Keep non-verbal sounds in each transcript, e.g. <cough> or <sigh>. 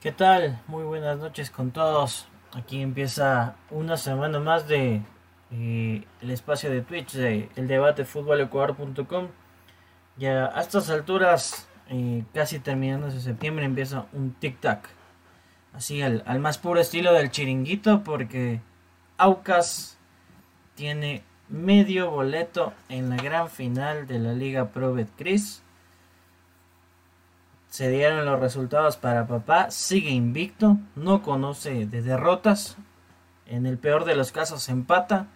¿Qué tal? Muy buenas noches con todos. Aquí empieza una semana más de eh, el espacio de Twitch de el debate futbolecuador.com. Ya a estas alturas, eh, casi terminando ese septiembre, empieza un tic-tac. Así al, al más puro estilo del chiringuito, porque Aucas tiene medio boleto en la gran final de la Liga Pro Betcris se dieron los resultados para papá, sigue invicto, no conoce de derrotas, en el peor de los casos empata.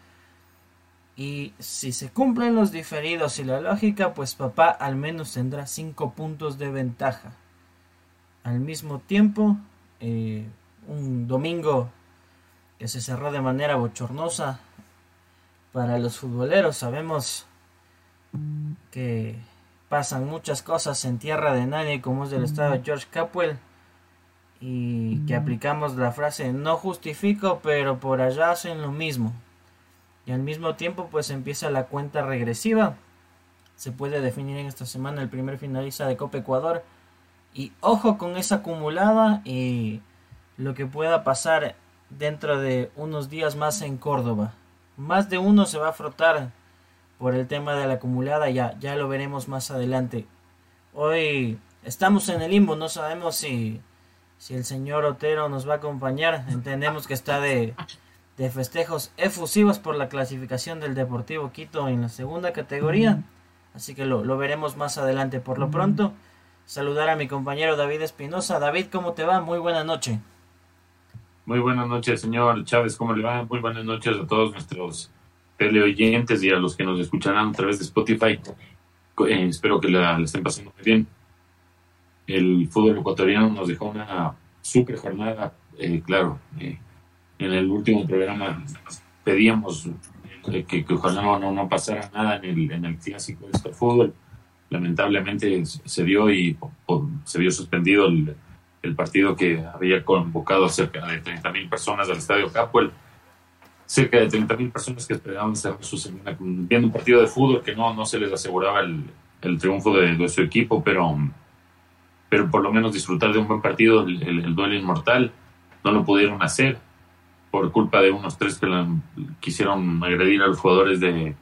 Y si se cumplen los diferidos y la lógica, pues papá al menos tendrá 5 puntos de ventaja. Al mismo tiempo, eh, un domingo que se cerró de manera bochornosa para los futboleros. Sabemos que pasan muchas cosas en tierra de nadie, como es del estado de George Capwell, y que aplicamos la frase no justifico, pero por allá hacen lo mismo. Y al mismo tiempo, pues empieza la cuenta regresiva. Se puede definir en esta semana el primer finalista de Copa Ecuador. Y ojo con esa acumulada y lo que pueda pasar dentro de unos días más en Córdoba. Más de uno se va a frotar por el tema de la acumulada, ya, ya lo veremos más adelante. Hoy estamos en el limbo, no sabemos si, si el señor Otero nos va a acompañar. Entendemos que está de, de festejos efusivos por la clasificación del Deportivo Quito en la segunda categoría. Así que lo, lo veremos más adelante. Por lo pronto, saludar a mi compañero David Espinosa. David, ¿cómo te va? Muy buena noche. Muy buenas noches, señor Chávez. ¿Cómo le va? Muy buenas noches a todos nuestros teleoyentes y a los que nos escucharán a través de Spotify. Eh, espero que la, estén pasando muy bien. El fútbol ecuatoriano nos dejó una super jornada, eh, claro. Eh, en el último programa pedíamos que, que ojalá no, no, pasara nada en el, en el clásico de este fútbol. Lamentablemente se dio y se vio suspendido el, el partido que había convocado a cerca de 30.000 personas al Estadio Capuel cerca de 30.000 personas que esperaban estar su semana viendo un partido de fútbol que no, no se les aseguraba el, el triunfo de, de, su equipo, pero, pero por lo menos disfrutar de un buen partido, el, el, duelo inmortal, no lo pudieron hacer por culpa de unos tres que la, quisieron agredir a los jugadores de,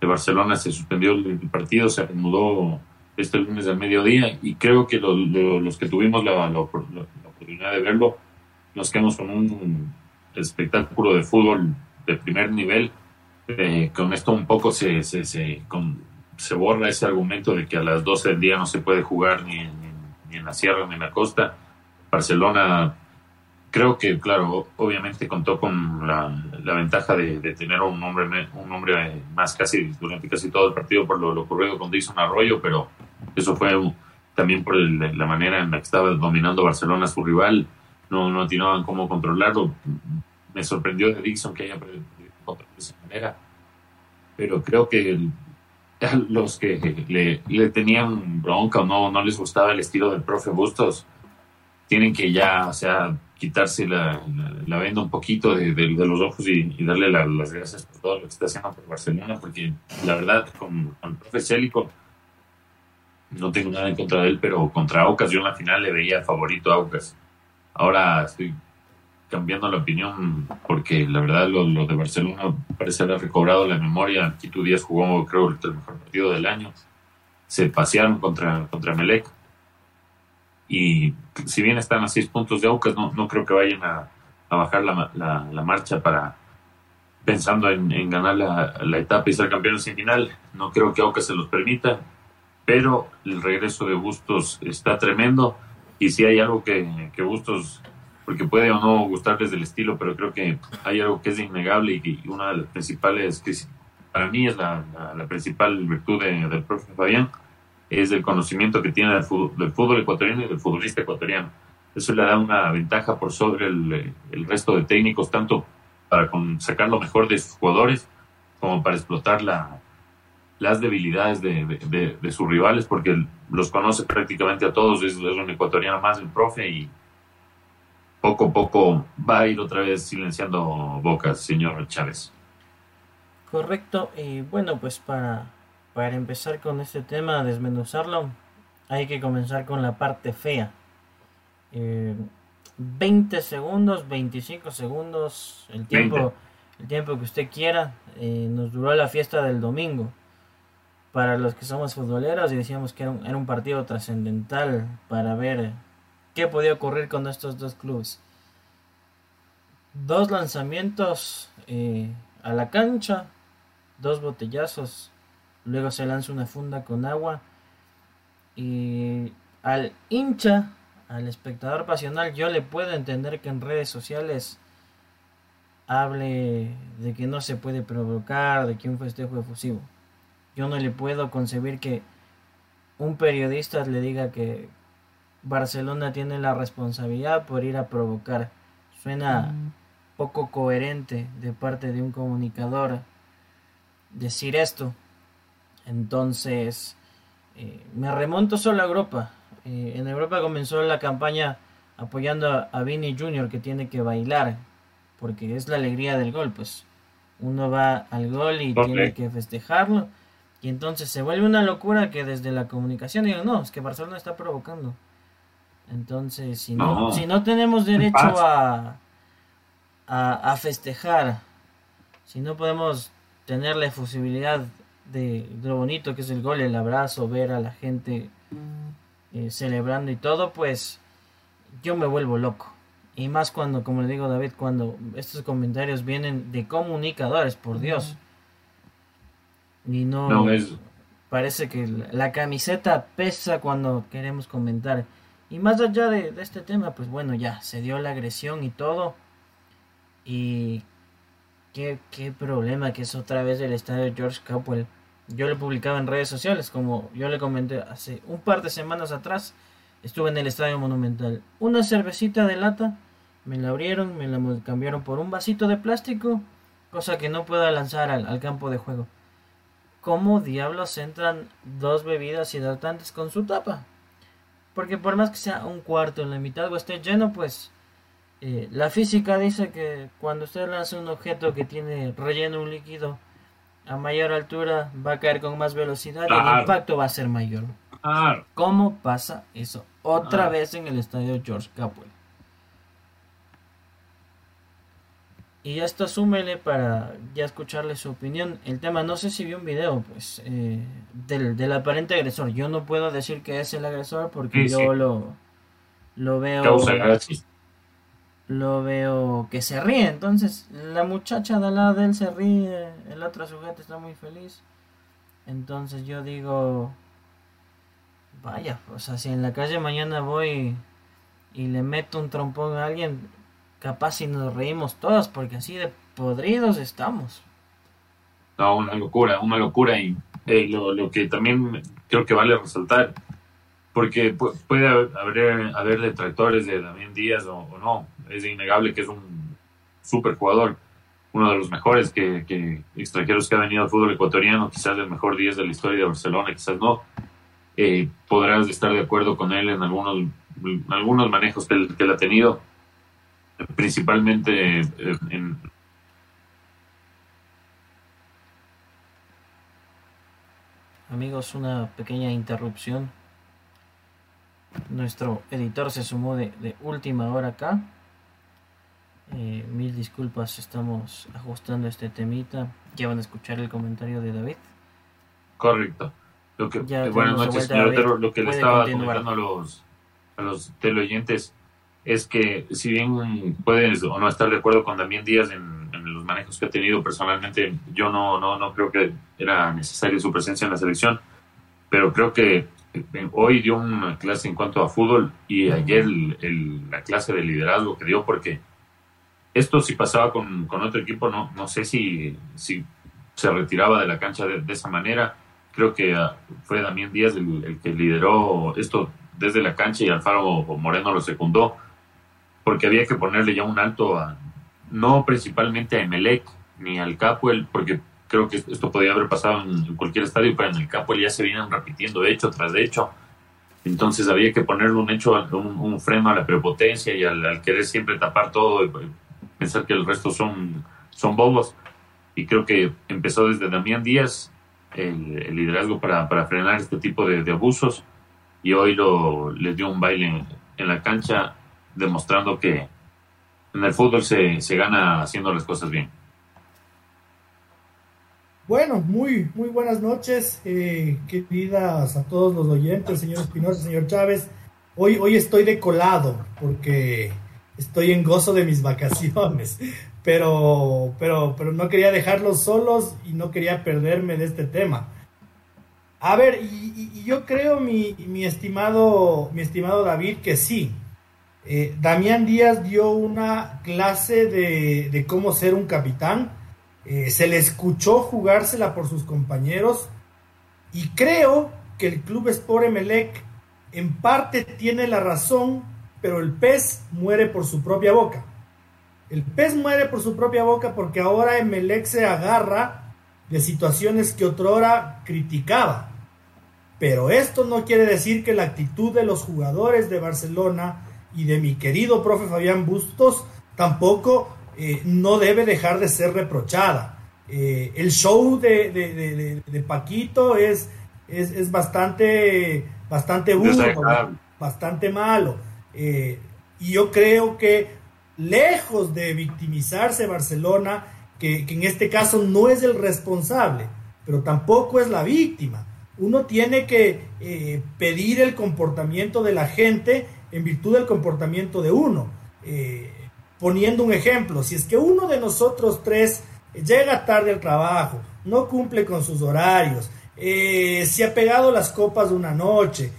de Barcelona, se suspendió el, partido, se reanudó este lunes al mediodía y creo que lo, los que tuvimos la, la, oportunidad de verlo nos quedamos con un espectáculo de fútbol de primer nivel. Eh, con esto un poco se, se, se, se, borra ese argumento de que a las 12 del día no se puede jugar ni, ni, en la sierra ni en la costa. Barcelona, creo que, claro, obviamente contó con la, ventaja de, tener un hombre, un hombre más casi durante casi todo el partido por lo, lo ocurrido con Dixon Arroyo, pero eso fue también por la manera en la que estaba dominando Barcelona su rival no, no atinaban cómo controlarlo. Me sorprendió de Dixon que haya controlado de esa manera, pero creo que <laughs> los que le, tenían bronca o no, no les gustaba el estilo del profe Bustos, tienen que ya, o sea, quitarse la, la, venda un poquito de, de, los ojos y, darle las gracias por todo lo que está haciendo por Barcelona, porque la verdad, con, con el profe Célico, no tengo nada en contra de él, pero contra Aucas yo en la final le veía favorito a Aucas. Ahora estoy cambiando la opinión porque la verdad lo, de Barcelona parece haber recobrado la memoria. Quito Díaz jugó creo el mejor partido del año. Se pasearon contra, contra Melec. Y si bien están a seis puntos de Aucas, no, no creo que vayan a, a bajar la, la, la, marcha para pensando en, en ganar la, la, etapa y ser campeones en final. No creo que Aucas se los permita, pero el regreso de Bustos está tremendo y si hay algo que, que Bustos, porque puede o no gustarles del estilo, pero creo que hay algo que es innegable y, una de las principales, que para mí es la, la, principal virtud del profe Fabián, es el conocimiento que tiene del fútbol, del fútbol, ecuatoriano y del futbolista ecuatoriano. eso le da una ventaja por sobre el, resto de técnicos, tanto para sacar lo mejor de sus jugadores como para explotar la, las debilidades de, sus rivales, porque los conoce prácticamente a todos, es, es un ecuatoriano más el profe y poco a poco va a ir otra vez silenciando bocas, señor Chávez. Correcto, y bueno, pues para, para empezar con este tema, desmenuzarlo, hay que comenzar con la parte fea. 20 eh, segundos, 25 segundos, el tiempo, el tiempo que usted quiera, eh, nos duró la fiesta del domingo. Para los que somos futboleros y decíamos que era un, era un partido trascendental para ver qué podía ocurrir con estos dos clubes. Dos lanzamientos eh, a la cancha, dos botellazos, luego se lanza una funda con agua y al hincha, al espectador pasional, yo le puedo entender que en redes sociales hable de que no se puede provocar, de que un festejo efusivo. Yo no le puedo concebir que un periodista le diga que, Barcelona tiene la responsabilidad por ir a provocar. Suena poco coherente de parte de un comunicador decir esto. Entonces, eh, me remonto solo a Europa. Eh, en Europa comenzó la campaña apoyando a, Vini Jr. que tiene que bailar, porque es la alegría del gol. Pues uno va al gol y tiene que festejarlo. Y entonces se vuelve una locura que desde la comunicación digan, no, es que Barcelona está provocando. Entonces, si no, si no tenemos derecho a, a, festejar, si no podemos tener la efusibilidad de, lo bonito que es el gol, el abrazo, ver a la gente eh, celebrando y todo, pues yo me vuelvo loco. Y más cuando, como le digo David, cuando estos comentarios vienen de comunicadores, por Dios. Y no, parece que la camiseta pesa cuando queremos comentar. Y más allá de, este tema, pues bueno, ya se dio la agresión y todo. Y qué, qué problema que es otra vez el estadio George Capwell. Yo lo publicaba en redes sociales, como yo le comenté hace un par de semanas atrás. Estuve en el estadio monumental. Una cervecita de lata, me la abrieron, me la cambiaron por un vasito de plástico, cosa que no puedo lanzar al, al campo de juego. ¿Cómo diablos entran dos bebidas hidratantes con su tapa? Porque por más que sea un cuarto en la mitad o esté lleno, pues eh, la física dice que cuando usted lanza un objeto que tiene relleno un líquido a mayor altura va a caer con más velocidad y el impacto va a ser mayor. ¿Cómo pasa eso? Otra vez en el estadio George Capwell. Y esto súmele para ya escucharle su opinión. El tema, no sé si vio un video, pues, eh, del, del, aparente agresor. Yo no puedo decir que es el agresor porque yo lo, lo veo. Lo veo que se ríe. Entonces, la muchacha de al lado de él se ríe. El otro sujeto está muy feliz. Entonces, yo digo. Vaya, o sea, si en la calle mañana voy y le meto un trompón a alguien, capaz si nos reímos todos, porque así de podridos estamos. No, una locura, una locura. Y lo, que también creo que vale resaltar, porque puede haber, haber detractores de Damián Díaz o, no, es innegable que es un super jugador, uno de los mejores que, extranjeros que ha venido al fútbol ecuatoriano, quizás el mejor 10 de la historia de Barcelona, quizás no. Eh, podrás estar de acuerdo con él en algunos, algunos manejos que que él ha tenido principalmente eh, en... Amigos, una pequeña interrupción. Nuestro editor se sumó de, última hora acá. Eh, mil disculpas, estamos ajustando este temita. Ya van a escuchar el comentario de David. Correcto. Lo que, buenas noches, señor Lo que le estaba comentando a los, a los teleoyentes es que si bien puedes o no estar de acuerdo con Damián Díaz en, los manejos que ha tenido personalmente, yo no, no, no creo que era necesaria su presencia en la selección, pero creo que eh, hoy dio una clase en cuanto a fútbol y ayer la clase de liderazgo que dio, porque esto si pasaba con, otro equipo, no, no sé si, si se retiraba de la cancha de, esa manera. Creo que ah, fue Damián Díaz el, el que lideró esto desde la cancha y Alfaro Moreno lo secundó, porque había que ponerle ya un alto a, no principalmente a Emelec ni al Capuel, porque creo que esto podía haber pasado en cualquier estadio, pero en el Capuel ya se vienen repitiendo hecho tras de hecho. Entonces había que ponerle un hecho, un, freno a la prepotencia y al, querer siempre tapar todo y pensar que el resto son, son bobos. Y creo que empezó desde Damián Díaz el, liderazgo para, para, frenar este tipo de, abusos y hoy lo, les dio un baile en, la cancha demostrando que en el fútbol se, se gana haciendo las cosas bien. Bueno, muy, muy buenas noches, eh, queridas a todos los oyentes, señor Espinosa, señor Chávez. Hoy, hoy estoy decolado porque estoy en gozo de mis vacaciones, <laughs> pero, pero, pero no quería dejarlos solos y no quería perderme de este tema. A ver, y, yo creo, mi, mi, estimado, mi estimado David, que sí. Eh, Damián Díaz dio una clase de, cómo ser un capitán eh, se le escuchó jugársela por sus compañeros y creo que el club Sport Emelec en parte tiene la razón, pero el pez muere por su propia boca. El pez muere por su propia boca porque ahora Emelec se agarra de situaciones que otrora criticaba. Pero esto no quiere decir que la actitud de los jugadores de Barcelona y de mi querido profe Fabián Bustos tampoco eh, no debe dejar de ser reprochada. Eh, el show de, Paquito es, es, bastante, bastante burdo, bastante malo. Eh, y yo creo que lejos de victimizarse Barcelona, que, en este caso no es el responsable, pero tampoco es la víctima. Uno tiene que pedir el comportamiento de la gente en virtud del comportamiento de uno poniendo un ejemplo, si es que uno de nosotros tres llega tarde al trabajo, no cumple con sus horarios, eh, se ha pegado las copas de una noche,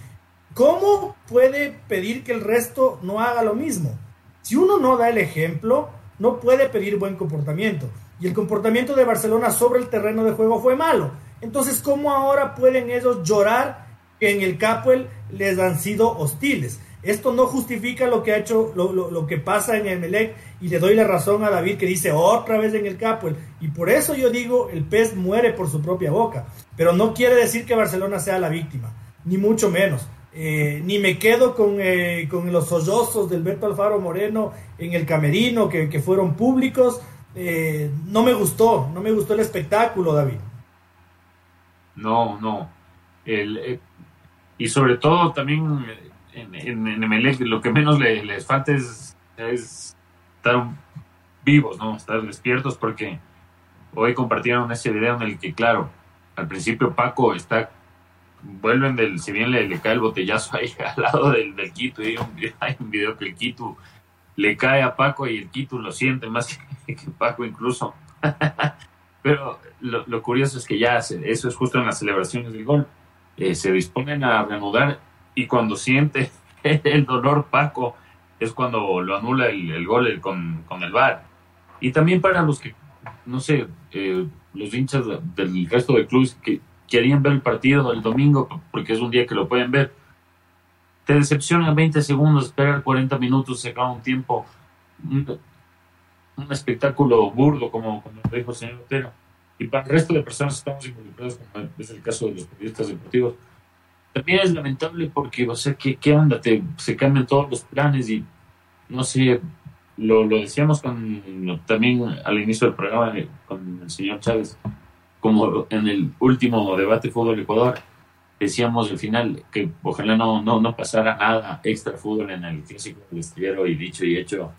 ¿cómo puede pedir que el resto no haga lo mismo? Si uno no da el ejemplo, no puede pedir buen comportamiento. Y el comportamiento de Barcelona sobre el terreno de juego fue malo. Entonces, ¿cómo ahora pueden ellos llorar que en el Capuel les han sido hostiles? Esto no justifica lo que ha hecho, lo, que pasa en Emelec y le doy la razón a David que dice otra vez en el capo. Y por eso yo digo, el pez muere por su propia boca. Pero no quiere decir que Barcelona sea la víctima, ni mucho menos. Eh, ni me quedo con, eh, con, los sollozos del Alberto Alfaro Moreno en el camerino que, fueron públicos. Eh, no me gustó, no me gustó el espectáculo, David. No, no. y sobre todo también en, en, lo que menos les falta es, estar vivos, ¿no? Estar despiertos porque hoy compartieron ese video en el que, claro, al principio Paco está, vuelven del, si bien le, cae el botellazo ahí <laughs> al lado del, del Quito, y hay un, video que el Quito le cae a Paco y el Quito lo siente más que, <laughs> Paco incluso. <laughs> Pero lo, curioso es que ya, eso es justo en las celebraciones del gol, eh, se disponen a reanudar y cuando siente <laughs> el dolor Paco es cuando lo anula el, gol con, el VAR. Y también para los que, no sé, eh, los hinchas del resto de clubes que querían ver el partido el domingo porque es un día que lo pueden ver, te decepciona 20 segundos, esperar 40 minutos, se acaba un tiempo, un, espectáculo burdo, como, como dijo el señor Otero. Y para el resto de personas que estamos involucrados, como es el caso de los periodistas deportivos, también es lamentable porque, o sea, ¿qué, qué onda? Te, se cambian todos los planes y, no sé, lo, lo decíamos con, también al inicio del programa eh, con el señor Chávez, como en el último debate Fútbol Ecuador, decíamos al final que ojalá no, no, no pasara nada extra fútbol en el clásico del estillero y dicho y hecho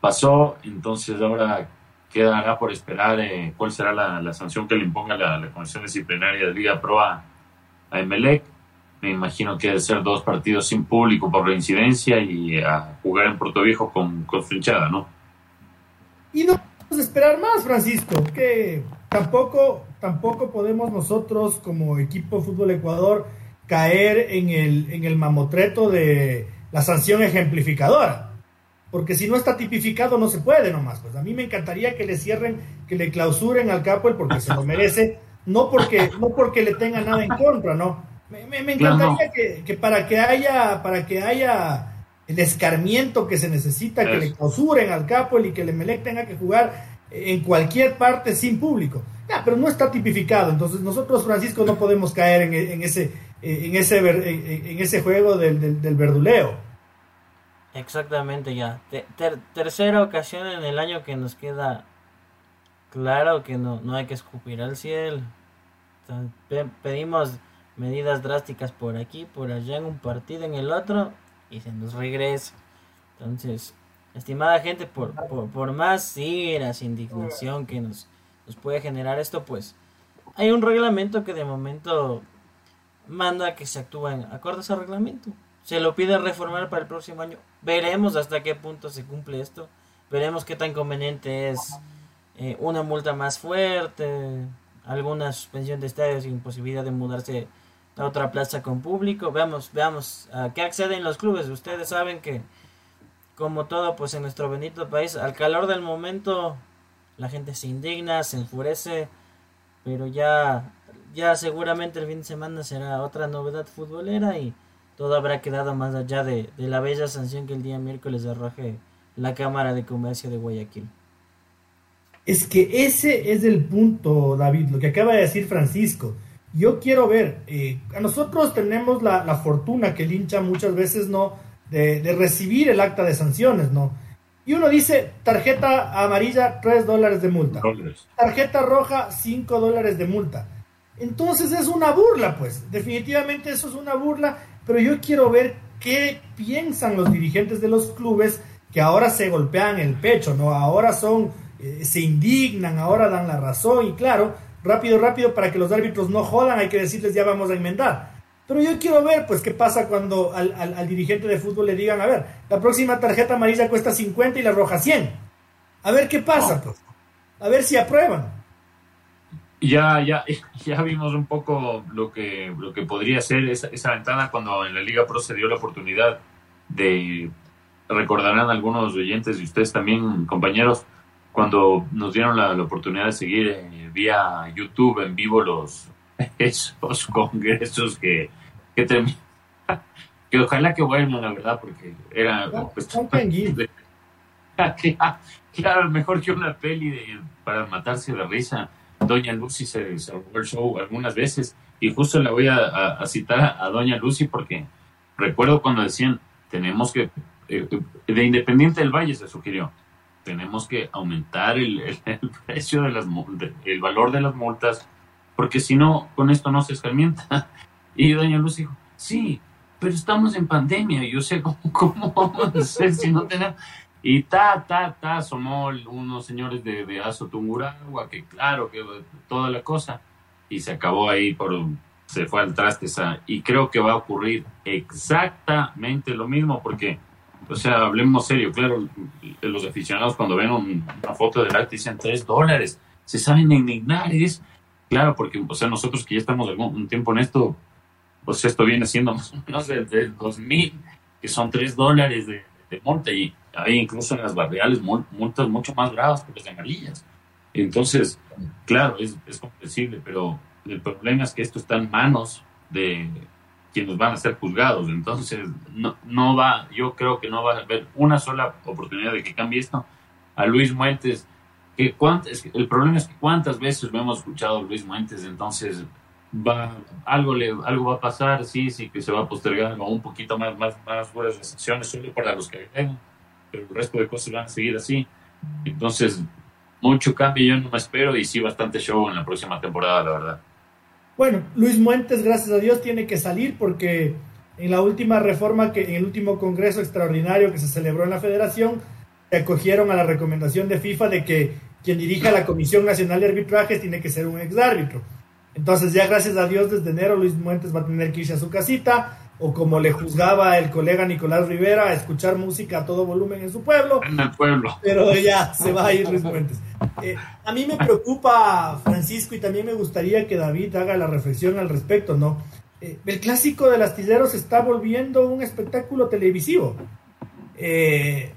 pasó, entonces ahora quedará por esperar eh, cuál será la, la, sanción que le imponga la, la Comisión Disciplinaria de Liga Pro a, a Emelec me imagino que debe ser dos partidos sin público por reincidencia y a jugar en Puerto Viejo con, con frinchada, ¿no? Y no podemos esperar más, Francisco, que tampoco, tampoco podemos nosotros como equipo Fútbol Ecuador caer en el, en el mamotreto de la sanción ejemplificadora. Porque si no está tipificado no se puede nomás. Pues a mí me encantaría que le cierren, que le clausuren al Capo porque se lo merece, no porque, no porque le tenga nada en contra, ¿no? Me, encantaría que, para que haya, para que haya el escarmiento que se necesita, que le clausuren al capo y que el Emelec tenga que jugar en cualquier parte sin público. Ya, pero no está tipificado, entonces nosotros, Francisco, no podemos caer en, ese, en, ese, en, ese juego del, del, verduleo. Exactamente, ya. tercera ocasión en el año que nos queda claro que no, no hay que escupir al cielo. pedimos medidas drásticas por aquí, por allá en un partido, en el otro, y se nos regresa. Entonces, estimada gente, por, por, más iras, indignación que nos, nos puede generar esto, pues hay un reglamento que de momento manda que se actúen acordes al reglamento. Se lo pide reformar para el próximo año. Veremos hasta qué punto se cumple esto. Veremos qué tan conveniente es eh, una multa más fuerte, alguna suspensión de estadios y imposibilidad de mudarse otra plaza con público. Veamos, veamos a qué acceden los clubes. Ustedes saben que, como todo, pues en nuestro bendito país, al calor del momento, la gente se indigna, se enfurece, pero ya, ya seguramente el fin de semana será otra novedad futbolera y todo habrá quedado más allá de, de la bella sanción que el día miércoles arroje la Cámara de Comercio de Guayaquil. Es que ese es el punto, David, lo que acaba de decir Francisco. Yo quiero ver, eh, a nosotros tenemos la, fortuna que el hincha muchas veces no, de, recibir el acta de sanciones, ¿no? Y uno dice, tarjeta amarilla, 3 dólares de multa. Tarjeta roja, 5 dólares de multa. Entonces es una burla, pues. Definitivamente eso es una burla, pero yo quiero ver qué piensan los dirigentes de los clubes que ahora se golpean el pecho, ¿no? Ahora son eh, se indignan, ahora dan la razón y claro, rápido, rápido, para que los árbitros no jodan, hay que decirles ya vamos a enmendar. Pero yo quiero ver, pues, qué pasa cuando al, dirigente de fútbol le digan, a ver, la próxima tarjeta amarilla cuesta 50 y la roja 100. A ver qué pasa, pues. A ver si aprueban. Ya, ya, <laughs> ya vimos un poco lo que, lo que podría ser esa, esa ventana cuando en la Liga Pro se dio la oportunidad de, recordarán algunos oyentes y ustedes también, compañeros, cuando nos dieron la, oportunidad de seguir eh, vía YouTube en vivo los <laughs> esos congresos que que, <laughs> que ojalá que vuelvan la verdad porque era pues, <laughs> claro mejor que una peli de, para matarse de risa. Doña Lucy se salvó el show algunas veces y justo le voy a, citar a, Doña Lucy porque recuerdo cuando decían tenemos que eh, de Independiente del Valle se sugirió tenemos que aumentar el, <laughs> precio de las el valor de las multas, porque si no, con esto no se escarmienta. <laughs> Y doña Luz dijo, sí, pero estamos en pandemia, y yo sé cómo, <laughs> cómo vamos a hacer si no tenemos... Y ta, ta, ta, asomó unos señores de, de Azo Tunguragua, que claro, que toda la cosa, y se acabó ahí por, se fue al traste esa, y creo que va a ocurrir exactamente lo mismo, porque o sea, hablemos serio, claro, los aficionados cuando ven una foto del arte dicen tres dólares, se saben indignar, es, claro, porque, o sea, nosotros que ya estamos algún tiempo en esto, pues esto viene siendo más o menos del, 2000, que son tres dólares de, multa, y hay incluso en las barriales multas mucho más bravas que las de amarillas. Entonces, claro, es, es comprensible, pero el problema es que esto está en manos de quienes van a ser juzgados. Entonces, no, no va, yo creo que no va a haber una sola oportunidad de que cambie esto. A Luis Muentes, que cuántas, el problema es que cuántas veces lo hemos escuchado a Luis Muentes, entonces va, algo, le, algo va a pasar, sí, sí, que se va a postergar o un poquito más, más, más fuertes restricciones solo para los que ven, pero el resto de cosas van a seguir así. Entonces, mucho cambio yo no me espero y sí bastante show en la próxima temporada, la verdad. Bueno, Luis Muentes, gracias a Dios, tiene que salir porque en la última reforma, que en el último congreso extraordinario que se celebró en la federación, se acogieron a la recomendación de FIFA de que quien dirija la Comisión Nacional de Arbitrajes tiene que ser un exárbitro. Entonces ya gracias a Dios desde enero Luis Muentes va a tener que irse a su casita o como le juzgaba el colega Nicolás Rivera a escuchar música a todo volumen en su pueblo. En el pueblo. Pero ya se va a ir Luis Muentes. Eh, a mí me preocupa, Francisco, y también me gustaría que David haga la reflexión al respecto, ¿no? Eh, el clásico de astilleros se está volviendo un espectáculo televisivo. Eh,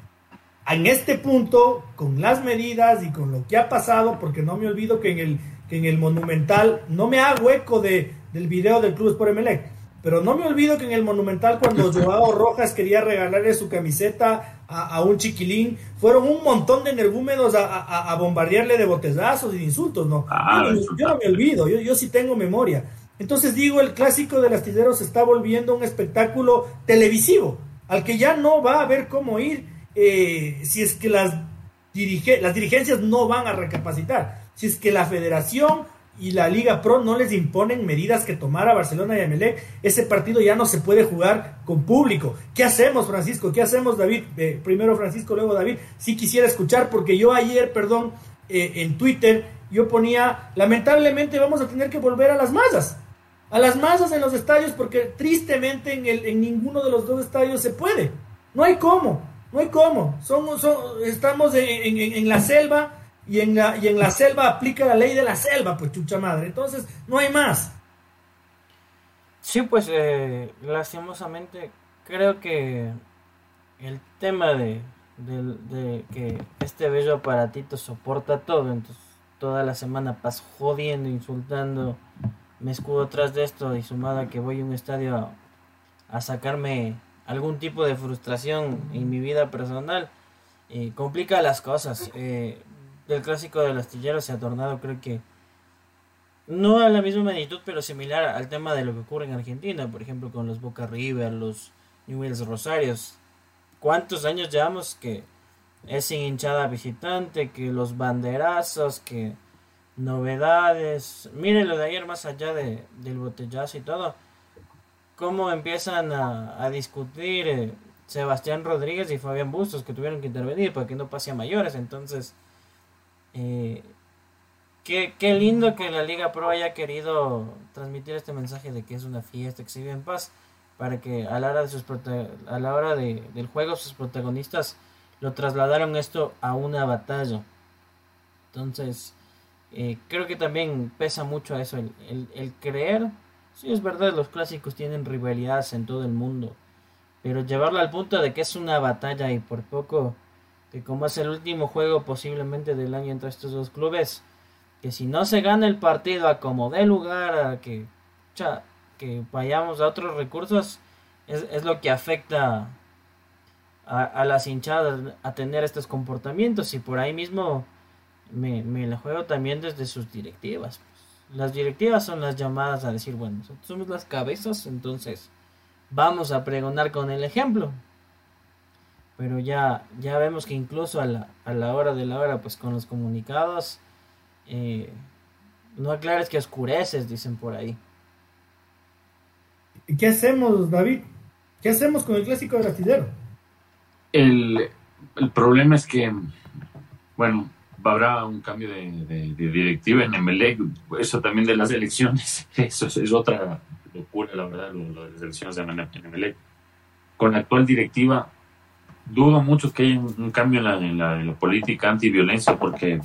en este punto, con las medidas y con lo que ha pasado, porque no me olvido que en el, que en el Monumental, no me hago eco de, del video del Club Sport Emelec, Pero no me olvido que en el Monumental, cuando <laughs> Joao Rojas quería regalarle su camiseta a, un chiquilín, fueron un montón de energúmenos a, bombardearle de botellazos y de insultos, ¿no? Ah, yo, no me olvido, yo, yo sí tengo memoria. Entonces digo, el clásico del astillero se está volviendo un espectáculo televisivo, al que ya no va a haber cómo ir eh, si es que las, las dirigencias no van a recapacitar, si es que la federación y la Liga Pro no les imponen medidas que tomar a Barcelona y a Melec, ese partido ya no se puede jugar con público. ¿Qué hacemos, Francisco? ¿Qué hacemos, David? Primero Francisco, luego David. Sí quisiera escuchar, porque yo ayer, perdón, eh, en Twitter, yo ponía, lamentablemente vamos a tener que volver a las masas. A las masas en los estadios, porque tristemente en, ninguno de los dos estadios se puede. No hay cómo, no hay cómo. Somos, estamos en la selva y en la, y en la selva aplica la ley de la selva, pues chucha madre. Entonces, no hay más. Sí, pues eh, lastimosamente creo que el tema de, de, que este bello aparatito soporta todo, entonces toda la semana paso jodiendo, insultando, me escudo atrás de esto y sumado a que voy a un estadio a, sacarme algún tipo de frustración en mi vida personal, eh, complica las cosas. Eh, del clásico del astillero se ha tornado, creo que, no a la misma magnitud, pero similar al tema de lo que ocurre en Argentina, por ejemplo, con los Boca River, los Newells Rosarios. ¿Cuántos años llevamos que es sin hinchada visitante, que los banderazos, que novedades? Miren lo de ayer, más allá de, del botellazo y todo, cómo empiezan a, discutir eh, Sebastián Rodríguez y Fabián Bustos, que tuvieron que intervenir para que no pase a mayores, entonces eh, qué, lindo que la Liga Pro haya querido transmitir este mensaje de que es una fiesta, que se vive en paz, para que a la hora, de sus a la hora de, del juego sus protagonistas lo trasladaron esto a una batalla. Entonces, eh, creo que también pesa mucho eso, el, el, creer. Sí, es verdad, los clásicos tienen rivalidades en todo el mundo, pero llevarlo al punto de que es una batalla y por poco que como es el último juego posiblemente del año entre estos dos clubes, que si no se gana el partido a como dé lugar a que, que vayamos a otros recursos, es, lo que afecta a, las hinchadas a tener estos comportamientos y por ahí mismo me, me la juego también desde sus directivas. Las directivas son las llamadas a decir, bueno, nosotros somos las cabezas, entonces vamos a pregonar con el ejemplo pero ya, ya vemos que incluso a la, a la hora de la hora, pues con los comunicados, eh, no aclares que oscureces, dicen por ahí. ¿Y qué hacemos, David? ¿Qué hacemos con el clásico de Gatidero? El, el problema es que, bueno, habrá un cambio de, directiva en Emelec, eso también de las elecciones, <laughs> eso es, otra locura, la verdad, lo, de las elecciones de Emelec. Con la actual directiva, dudo mucho que haya un, cambio en la, política antiviolencia porque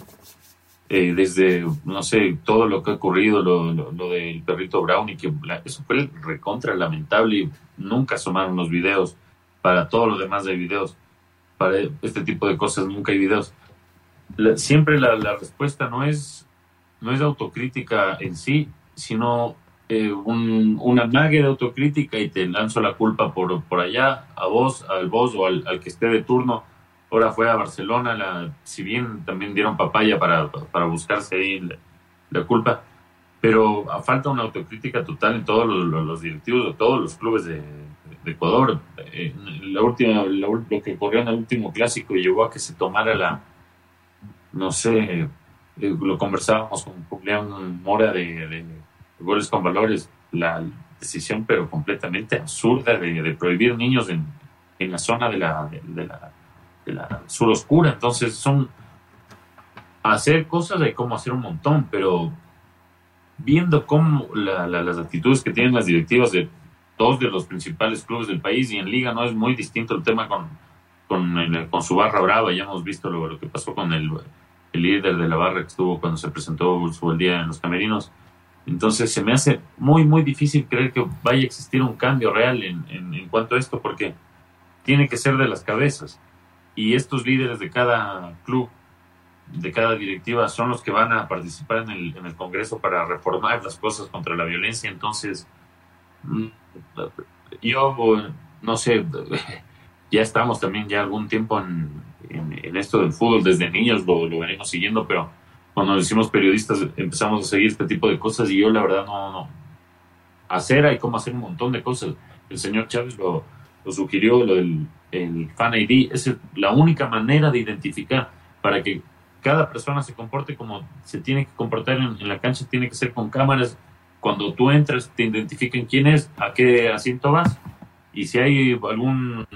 eh, desde, no sé, todo lo que ha ocurrido, lo, lo, del perrito Brown y que eso fue recontra lamentable y nunca asomaron los videos. Para todo lo demás hay videos. Para este tipo de cosas nunca hay videos. siempre la, la respuesta no es, no es autocrítica en sí, sino eh, un, una mague de autocrítica y te lanzo la culpa por, por allá, a vos, al vos o al, que esté de turno. Ahora fue a Barcelona, la, si bien también dieron papaya para, para buscarse ahí la, culpa, pero falta una autocrítica total en todos los, directivos de todos los clubes de, Ecuador. Eh, la última, lo que ocurrió en el último clásico llevó a que se tomara la, no sé, eh, lo conversábamos con Julián Mora de goles con valores, la decisión pero completamente absurda de, prohibir niños en, en, la zona de la, de, la, la sur oscura. Entonces son hacer cosas de cómo hacer un montón, pero viendo cómo las actitudes que tienen las directivas de dos de los principales clubes del país y en liga no es muy distinto el tema con, con, con su barra brava. Ya hemos visto lo, que pasó con el, el, líder de la barra que estuvo cuando se presentó su día en los camerinos. Entonces se me hace muy, muy difícil creer que vaya a existir un cambio real en, en, cuanto a esto, porque tiene que ser de las cabezas. Y estos líderes de cada club, de cada directiva, son los que van a participar en el, en el Congreso para reformar las cosas contra la violencia. Entonces, mm, yo no sé, <laughs> ya estamos también ya algún tiempo en, en, esto del fútbol, desde niños lo, lo, venimos siguiendo, pero cuando nos hicimos periodistas empezamos a seguir este tipo de cosas y yo la verdad no, no. Hacer hay como hacer un montón de cosas. El señor Chávez lo, lo sugirió, lo del el Fan ID, es la única manera de identificar para que cada persona se comporte como se tiene que comportar en, la cancha, tiene que ser con cámaras. Cuando tú entras, te identifiquen quién es, a qué asiento vas. Y si hay algún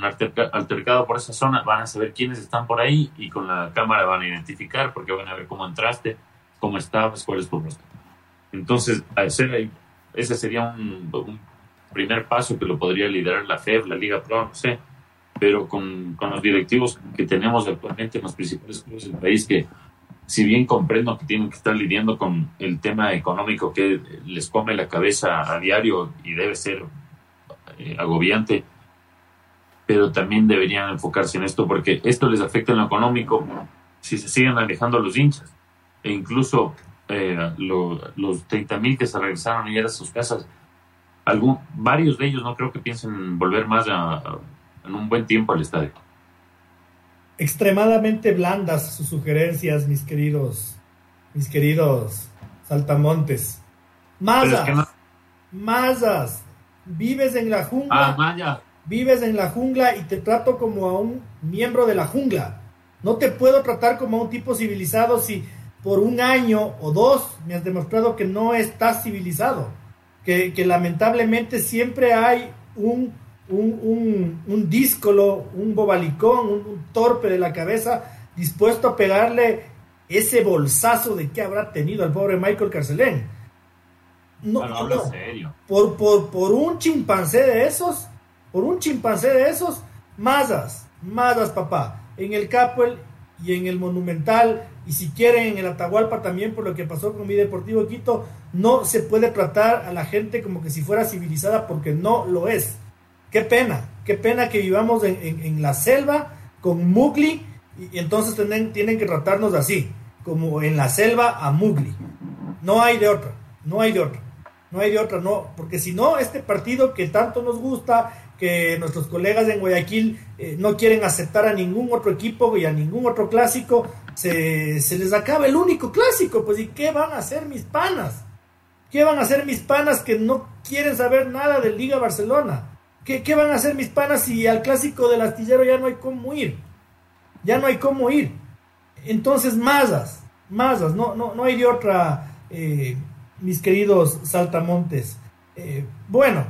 altercado por esa zona, van a saber quiénes están por ahí y con la cámara van a identificar porque van a ver cómo entraste, cómo estabas, cuál es tu rostro. Entonces, ese sería un, un primer paso que lo podría liderar la FEB, la Liga Pro, no sé pero con, con, los directivos que tenemos actualmente en los principales clubes del país, que si bien comprendo que tienen que estar lidiando con el tema económico que les come la cabeza a diario y debe ser eh, agobiante, pero también deberían enfocarse en esto porque esto les afecta en lo económico si se siguen alejando los hinchas e incluso eh, los 30 mil que se regresaron ayer a sus casas, algún, varios de ellos no creo que piensen volver más a en un buen tiempo al estadio. Extremadamente blandas sus sugerencias, mis queridos, mis queridos saltamontes. Mazas, Mazas, vives en la jungla. Ah, vives en la jungla y te trato como a un miembro de la jungla. No te puedo tratar como a un tipo civilizado si por un año o dos me has demostrado que no estás civilizado. Que, que lamentablemente siempre hay un un, un, díscolo, un bobalicón, un, torpe de la cabeza, dispuesto a pegarle ese bolsazo de que habrá tenido al pobre Michael Carcelén. No, no, serio. Por, por, por un chimpancé de esos, por un chimpancé de esos, mazas, mazas, papá. En el Capuel y en el Monumental, y si quieren en el Atahualpa también, por lo que pasó con mi Deportivo Quito, no se puede tratar a la gente como que si fuera civilizada, porque no lo es. Qué pena, qué pena que vivamos en, la selva con Mugli y, entonces tienen, tienen que tratarnos así, como en la selva a Mugli. No hay de otra, no hay de otra, no hay de otra, no, porque si no, este partido que tanto nos gusta, que nuestros colegas en Guayaquil eh, no quieren aceptar a ningún otro equipo y a ningún otro clásico, se, se les acaba el único clásico, pues ¿y qué van a hacer mis panas? ¿Qué van a hacer mis panas que no quieren saber nada de Liga Barcelona? ¿Qué, van a hacer mis panas si al clásico del astillero ya no hay cómo ir? Ya no hay cómo ir. Entonces, mazas, mazas, no, no, no hay de otra, eh, mis queridos saltamontes. Eh, bueno,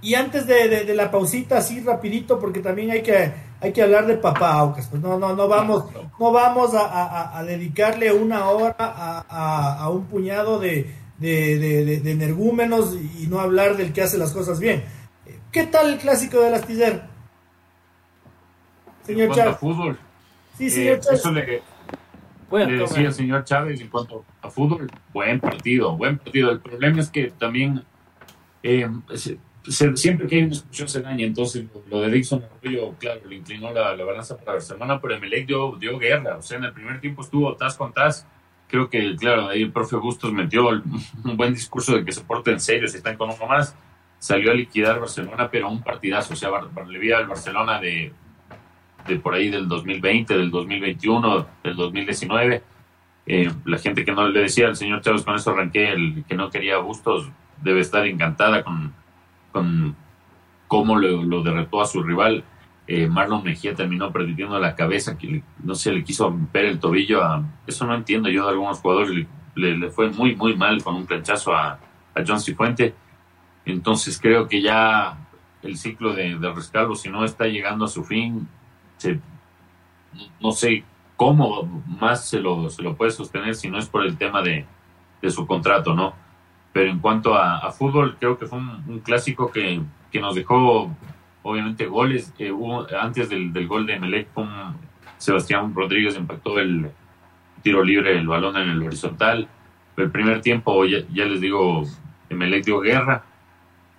y antes de, la pausita, así rapidito, porque también hay que, hay que hablar de papá Aucas. Pues no, no, no vamos, no vamos a, dedicarle una hora a, un puñado de, de, energúmenos y no hablar del que hace las cosas bien. ¿Qué tal el clásico del astillero? Señor Chávez. fútbol. Sí, eh, señor Chávez. Le, le decía el señor Chávez en cuanto a fútbol, buen partido, buen partido. El problema es que también eh, siempre que hay una discusión se daña. Entonces, lo de Dixon Arroyo, claro, le inclinó la, balanza para Barcelona, pero Emelec dio, dio guerra. O sea, en el primer tiempo estuvo tas con tas. Creo que, claro, ahí el profe Bustos metió <laughs> un buen discurso de que se porte en serio, si están con uno más salió a liquidar Barcelona, pero un partidazo. O sea, le vi al Barcelona de, de por ahí del 2020, del 2021, del 2019. Eh, la gente que no le decía al señor Chávez, con eso arranqué, el que no quería Bustos, debe estar encantada con, con cómo lo, lo derretó a su rival. Eh, Marlon Mejía terminó perdiendo la cabeza, que no sé, le quiso romper el tobillo. A, eso no entiendo yo de algunos jugadores. Le, le, fue muy, muy mal con un planchazo a, a John Cifuente entonces creo que ya el ciclo de, rescalvo, si no está llegando a su fin, no sé cómo más se lo, se lo puede sostener si no es por el tema de, su contrato, ¿no? Pero en cuanto a, fútbol, creo que fue un, clásico que, nos dejó, obviamente, goles. hubo, antes del, gol de Melec, Sebastián Rodríguez impactó el tiro libre, el balón en el horizontal. El primer tiempo, ya, ya les digo, Melec dio guerra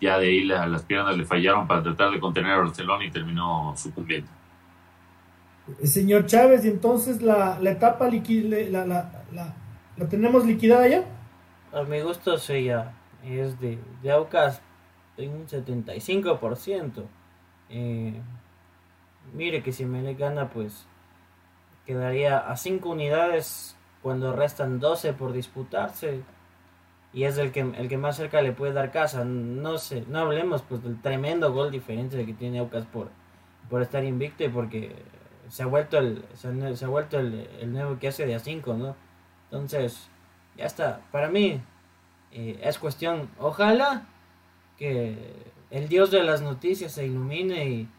ya de ahí las piernas le fallaron para tratar de contener a Barcelona y terminó sucumbiendo. Señor Chávez, ¿y entonces la, la etapa la, la, la, tenemos liquidada ya? A mi gusto sí, ya. Es de, de Aucas. en un 75%. Eh, mire que si Melec gana, pues quedaría a 5 unidades cuando restan 12 por disputarse. Y es el que, el que más cerca le puede dar casa. No sé, no hablemos pues del tremendo gol diferente que tiene Aucas por, por estar invicto y porque se ha vuelto el, se ha, vuelto el, el, nuevo que hace de a 5, ¿no? Entonces, ya está. Para mí eh, es cuestión, ojalá que el dios de las noticias se ilumine y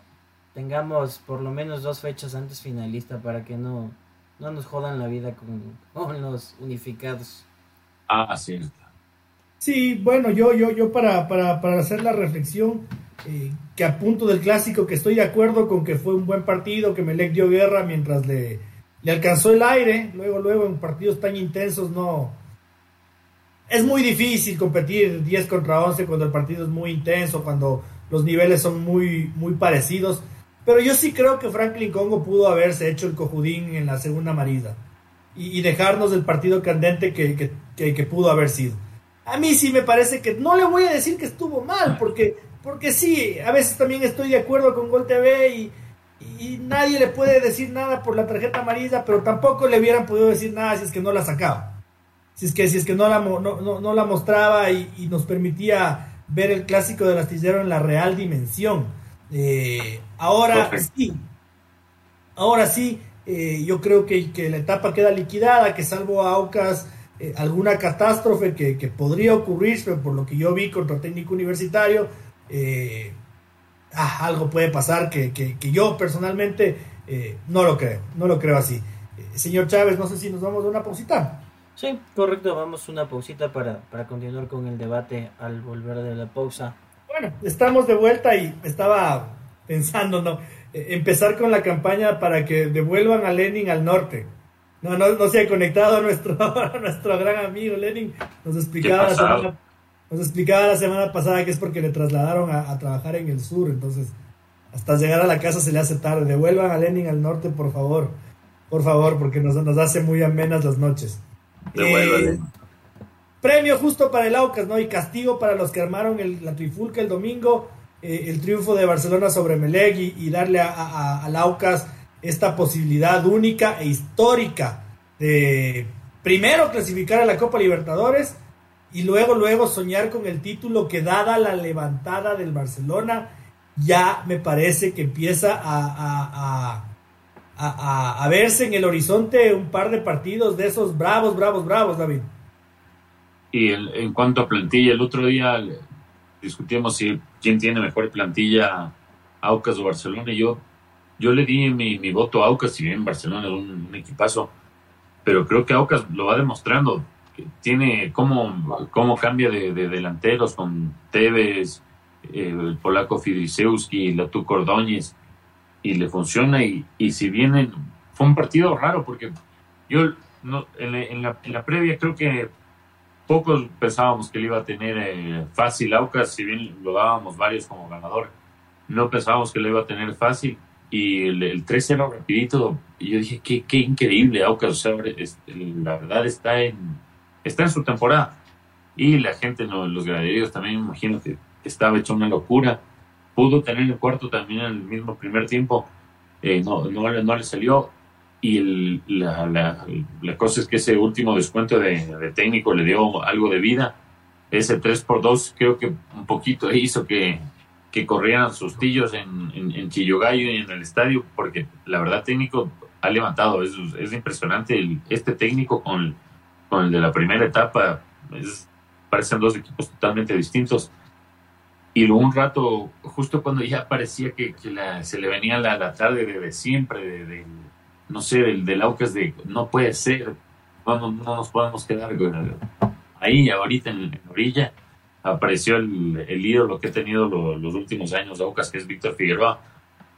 tengamos por lo menos dos fechas antes finalista para que no, no nos jodan la vida con, <laughs> los unificados. Ah, sí. Sí, bueno, yo, yo, yo para, para, para hacer la reflexión, eh, que a punto del clásico, que estoy de acuerdo con que fue un buen partido, que Melec dio guerra mientras le, le alcanzó el aire, luego, luego en partidos tan intensos no... Es muy difícil competir 10 contra 11 cuando el partido es muy intenso, cuando los niveles son muy, muy parecidos. Pero yo sí creo que Franklin Congo pudo haberse hecho el cojudín en la segunda marida y, dejarnos el partido candente que, que, pudo haber sido. A mí sí me parece que no le voy a decir que estuvo mal, porque, porque sí, a veces también estoy de acuerdo con Gol TV y, y nadie le puede decir nada por la tarjeta amarilla, pero tampoco le hubieran podido decir nada si es que no la sacaba. Si es que, si es que no, la, no, no, la mostraba y, y, nos permitía ver el clásico del astillero en la real dimensión. Eh, ahora sí, ahora sí, eh, yo creo que, que, la etapa queda liquidada, que salvo a Aucas eh, alguna catástrofe que, que, podría ocurrir, pero por lo que yo vi contra técnico universitario, ah, algo puede pasar que, que yo personalmente no lo creo, no lo creo así. señor Chávez, no sé si nos vamos a una pausita. Sí, correcto, vamos a una pausita para, para continuar con el debate al volver de la pausa. Bueno, estamos de vuelta y estaba pensando, ¿no? Eh, empezar con la campaña para que devuelvan a Lenin al norte. No, no, no se ha conectado a nuestro, <laughs> nuestro gran amigo Lenin. Nos explicaba, la semana, nos explicaba la semana pasada que es porque le trasladaron a, trabajar en el sur. Entonces, hasta llegar a la casa se le hace tarde. Devuelvan a Lenin al norte, por favor. Por favor, porque nos, nos hace muy amenas las noches. Eh, Premio justo para el Aucas, ¿no? Y castigo para los que armaron el, la trifulca el domingo, eh, el triunfo de Barcelona sobre Meleg y, darle a, al Aucas esta posibilidad única e histórica de primero clasificar a la Copa Libertadores y luego, luego soñar con el título que dada la levantada del Barcelona, ya me parece que empieza a, a, a verse en el horizonte un par de partidos de esos bravos, bravos, bravos, David. Y en cuanto a plantilla, el otro día discutimos si quién tiene mejor plantilla, Aucas o Barcelona. Y yo, yo le di mi, mi voto a Aucas, si bien Barcelona es un, equipazo, pero creo que Aucas lo va demostrando. Tiene cómo, cómo cambia de, delanteros con Tevez, eh, el polaco Fidrisewski, la Ordóñez, y le funciona. Y, y si bien fue un partido raro, porque yo no, en, la, previa creo que pocos pensábamos que le iba a tener eh, fácil Aucas, si bien lo dábamos varios como ganador, no pensábamos que le iba a tener fácil. Y el, el 3-0 rapidito, yo dije, qué, qué increíble Aucas, la verdad está en, está en su temporada. Y la gente, los graderíos también, imagino que estaba hecho una locura. Pudo tener el cuarto también en el mismo primer tiempo, eh, no, no, no le salió y el, la, la, cosa es que ese último descuento de, técnico le dio algo de vida. Ese 3 por 2 creo que un poquito hizo que, que corrieran sustillos en, en, en, Chillogallo y en el estadio, porque la verdad técnico ha levantado, es, es impresionante este técnico con, con el de la primera etapa, parecen dos equipos totalmente distintos. Y luego un rato, justo cuando ya parecía que, se le venía la, la tarde de, siempre, de no sé, del, del Aucas de no puede ser, no, no, nos podemos quedar ahí, ahorita en, en orilla. Apareció el, el, ídolo que ha tenido los últimos años Aucas, que es Víctor Figueroa,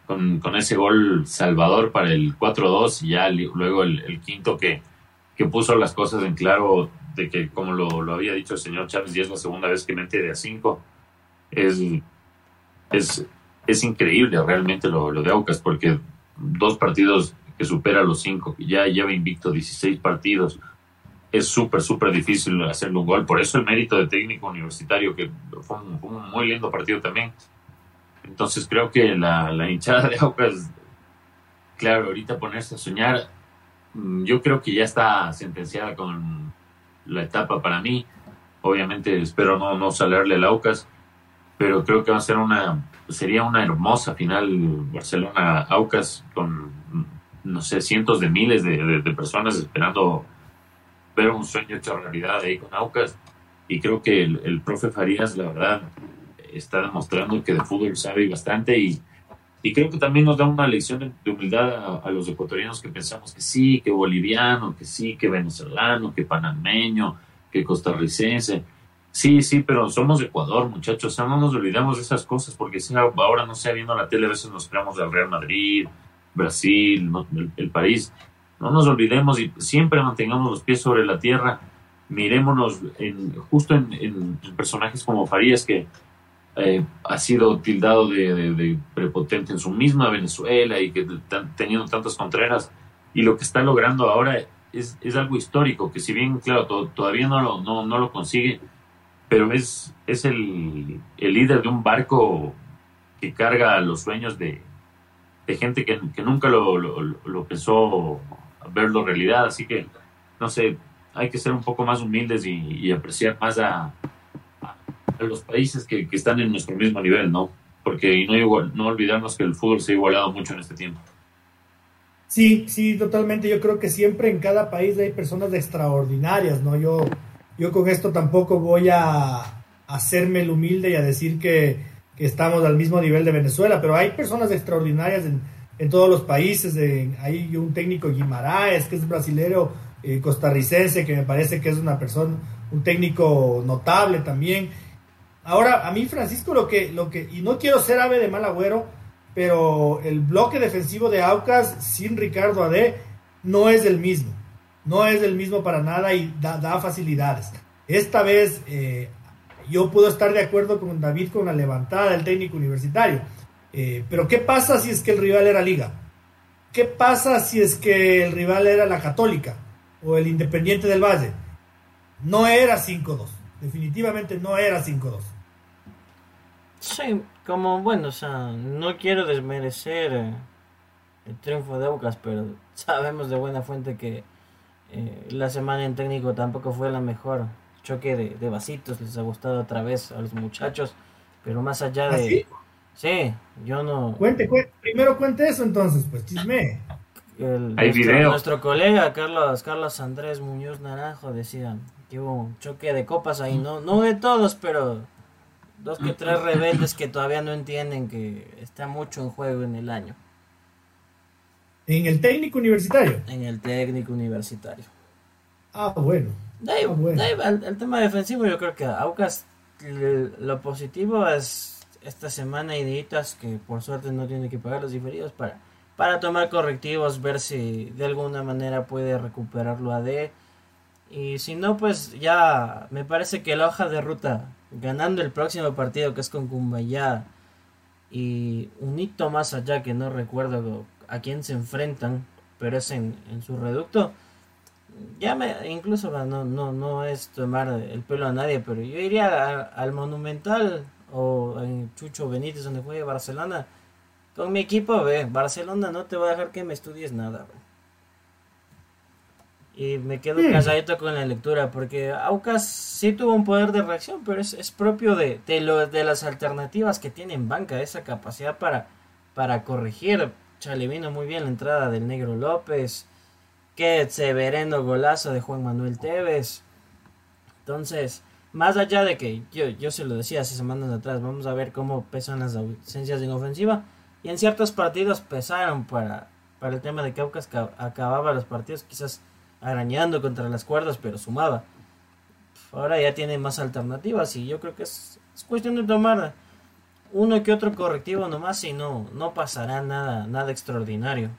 con, con, ese gol salvador para el 4-2 y ya luego el, quinto que, que puso las cosas en claro de que, como lo, lo, había dicho el señor Chávez, y es la segunda vez que mete de a 5, es, es, es increíble realmente lo, lo de Aucas, porque dos partidos que supera los cinco, ya lleva invicto 16 partidos. es súper, súper difícil hacerle un gol. Por eso el mérito de técnico universitario, que fue un, fue un muy lindo partido también. Entonces creo que la, la hinchada de Aucas, claro, ahorita ponerse a soñar, yo creo que ya está sentenciada con la etapa para mí. Obviamente espero no, no salerle al Aucas, pero creo que va a ser una, sería una hermosa final Barcelona-Aucas con, no sé, cientos de miles de, de, de personas esperando ver un sueño hecho realidad ahí con Aucas. Y creo que el, el profe Farías, la verdad, está demostrando que de fútbol sabe bastante y, y creo que también nos da una lección de, humildad a, los ecuatorianos que pensamos que sí, que boliviano, que sí, que venezolano, que panameño, que costarricense. Sí, sí, pero somos de Ecuador, muchachos. O sea, no nos olvidemos de esas cosas porque si ahora no sé, viendo la tele a veces nos esperamos del Real Madrid, Brasil, el, el París. No nos olvidemos y siempre mantengamos los pies sobre la tierra. Mirémonos en, justo en, en personajes como Farías que eh, ha sido tildado de, de, de, prepotente en su misma Venezuela y que teniendo tantas contreras y lo que está logrando ahora es, es algo histórico que si bien claro to, todavía no lo, no, no lo consigue pero es, es el, el, líder de un barco que carga los sueños de, de gente que, que nunca lo, lo, lo, pensó verlo realidad. Así que no sé hay que ser un poco más humildes y, y apreciar más a, los países que, que, están en nuestro mismo nivel, ¿no? Porque no, igual, no olvidarnos que el fútbol se ha igualado mucho en este tiempo. Sí, sí, totalmente. Yo creo que siempre en cada país hay personas extraordinarias, ¿no? Yo, yo con esto tampoco voy a hacerme el humilde y a decir que, que estamos al mismo nivel de Venezuela, pero hay personas extraordinarias en, en todos los países. De, hay un técnico Guimaraes, que es brasilero, eh, costarricense, que me parece que es una persona, un técnico notable también. Ahora, a mí, Francisco, lo que, lo que, y no quiero ser ave de mal agüero, pero el bloque defensivo de Aucas sin Ricardo Ade no es el mismo. No es el mismo para nada y da, da facilidades. Esta vez eh, yo puedo estar de acuerdo con David con la levantada del técnico universitario. Eh, pero ¿qué pasa si es que el rival era Liga? ¿Qué pasa si es que el rival era la Católica o el Independiente del Valle? No era 5-2. Definitivamente no era 5-2. Sí, como bueno, o sea, no quiero desmerecer eh, el triunfo de Aucas, pero <laughs> sabemos de buena fuente que eh, la semana en técnico tampoco fue la mejor. Choque de, de, vasitos les ha gustado otra vez a los muchachos, pero más allá de... ¿Ah, sí? sí? yo no... Cuente, cuente, primero cuente eso entonces, pues chisme. El, Hay nuestro, video. nuestro colega Carlos, Carlos Andrés Muñoz Naranjo decía que hubo un choque de copas ahí, no, no de todos, pero dos que tres rebeldes que todavía no entienden que está mucho en juego en el año. ¿En el técnico universitario? En el técnico universitario. Ah, bueno. Ahí, ah, bueno. Ahí, el, el, tema defensivo, yo creo que Aucas lo positivo es esta semana iditas que por suerte no tiene que pagar los diferidos para, para tomar correctivos, ver si de alguna manera puede recuperarlo a D. Y si no, pues ya me parece que la hoja de ruta ganando el próximo partido que es con Cumbayá y un hito más allá que no recuerdo a quién se enfrentan, pero es en, en su reducto. Ya me, incluso no, no, no es tomar el pelo a nadie, pero yo iría al Monumental o en Chucho Benítez donde juegue Barcelona. Con mi equipo, ve, Barcelona no te va a dejar que me estudies nada. Y me quedo Hmm. sí. calladito con la lectura, porque Aucas sí tuvo un poder de reacción, pero es, es propio de, de, lo, de las alternativas que tiene en banca, esa capacidad para, para corregir. Chale, vino muy bien la entrada del Negro López, qué severendo golazo de Juan Manuel Tevez. Entonces, más allá de que yo, yo se lo decía hace semanas atrás, vamos a ver cómo pesan las ausencias en ofensiva. Y en ciertos partidos pesaron para, para el tema de que Aucas acababa los partidos, quizás arañando contra las cuerdas, pero sumaba. Ahora ya tiene más alternativas y yo creo que es, es, cuestión de tomar uno que otro correctivo nomás y no, no pasará nada, nada extraordinario.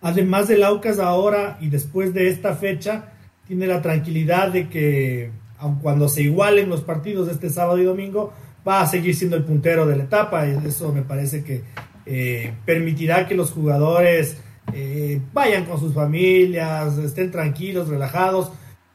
Además del Aucas ahora y después de esta fecha, tiene la tranquilidad de que aun cuando se igualen los partidos este sábado y domingo, va a seguir siendo el puntero de la etapa y eso me parece que eh, permitirá que los jugadores eh, vayan con sus familias, estén tranquilos, relajados.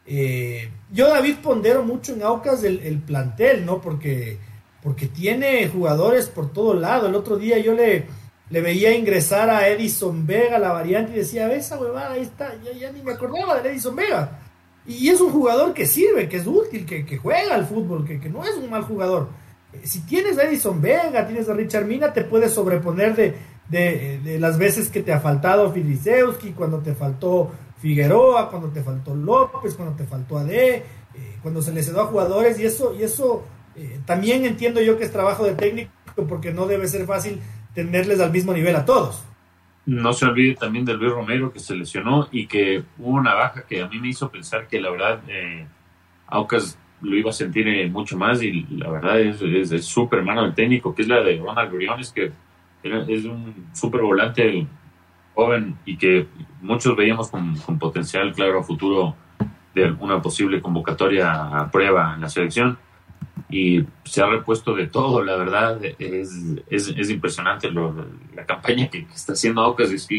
Eh, yo David pondero mucho en Aucas el, el, plantel, ¿no? Porque, porque tiene jugadores por todo lado. El otro día yo le, le veía ingresar a Edison Vega, la variante, y decía, esa huevada, ahí está, ya, ni me acordaba de Edison Vega. Y es un jugador que sirve, que es útil, que, que juega al fútbol, que, que, no es un mal jugador. Eh, si tienes a Edison Vega, tienes a Richard Mina, te puedes sobreponer de, de, de las veces que te ha faltado Filisewski, cuando te faltó Figueroa, cuando te faltó López, cuando te faltó Ade, eh, cuando se les dio a jugadores, y eso, y eso eh, también entiendo yo que es trabajo de técnico, porque no debe ser fácil tenerles al mismo nivel a todos. No se olvide también del Luis Romero que se lesionó y que hubo una baja que a mí me hizo pensar que la verdad eh, Aucas lo iba a sentir mucho más y la verdad es súper mano el técnico, que es la de Ronald Briones, que es un súper volante joven y que muchos veíamos con, con, potencial claro a futuro de una posible convocatoria a prueba en la selección. Y se ha repuesto de todo, la verdad es, es, es impresionante la campaña que, está haciendo Aucas, es,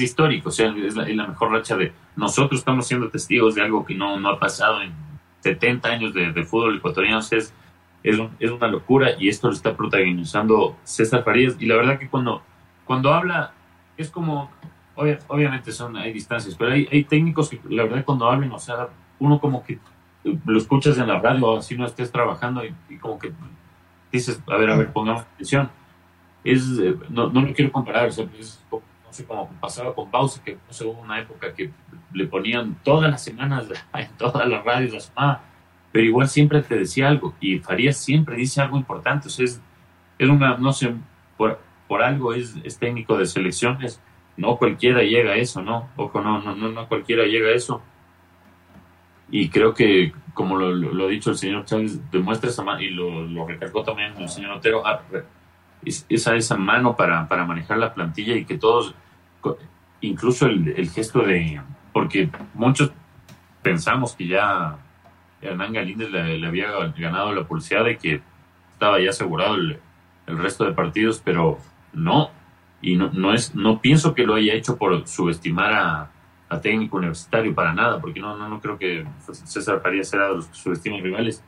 histórico, es la, mejor racha de nosotros estamos siendo testigos de algo que no, no ha pasado en 70 años de fútbol ecuatoriano, es, es, es una locura y esto lo está protagonizando César Farías y la verdad que cuando, cuando habla es como, obviamente son, hay distancias, pero hay, hay técnicos que la verdad cuando hablan, o sea, uno como que lo escuchas en la radio, así no estés trabajando y, como que dices, a ver, a ver, pongamos atención. Es, eh, no, no lo quiero comparar, o sea, es, no sé, como pasaba con Bausa, que no sé, hubo una época que le ponían todas las semanas <laughs> en todas las radios la semana, pero igual siempre te decía algo y Farías siempre dice algo importante, o es, es una, no sé, por, por algo es, es técnico de selecciones, no cualquiera llega a eso, ¿no? Ojo, no, no, no, no cualquiera llega a eso y creo que, como lo, lo, ha dicho el señor Chávez, demuestra esa mano, y lo, lo recalcó también el señor Otero, ah, esa, esa mano para, para manejar la plantilla y que todos, incluso el, el gesto de, porque muchos pensamos que ya Hernán Galíndez le, había ganado la pulseada y que estaba ya asegurado el, resto de partidos, pero no, y no, no, es, no pienso que lo haya hecho por subestimar a, técnico universitario para nada, porque no, no, no creo que César Farías sea de los que subestiman rivales,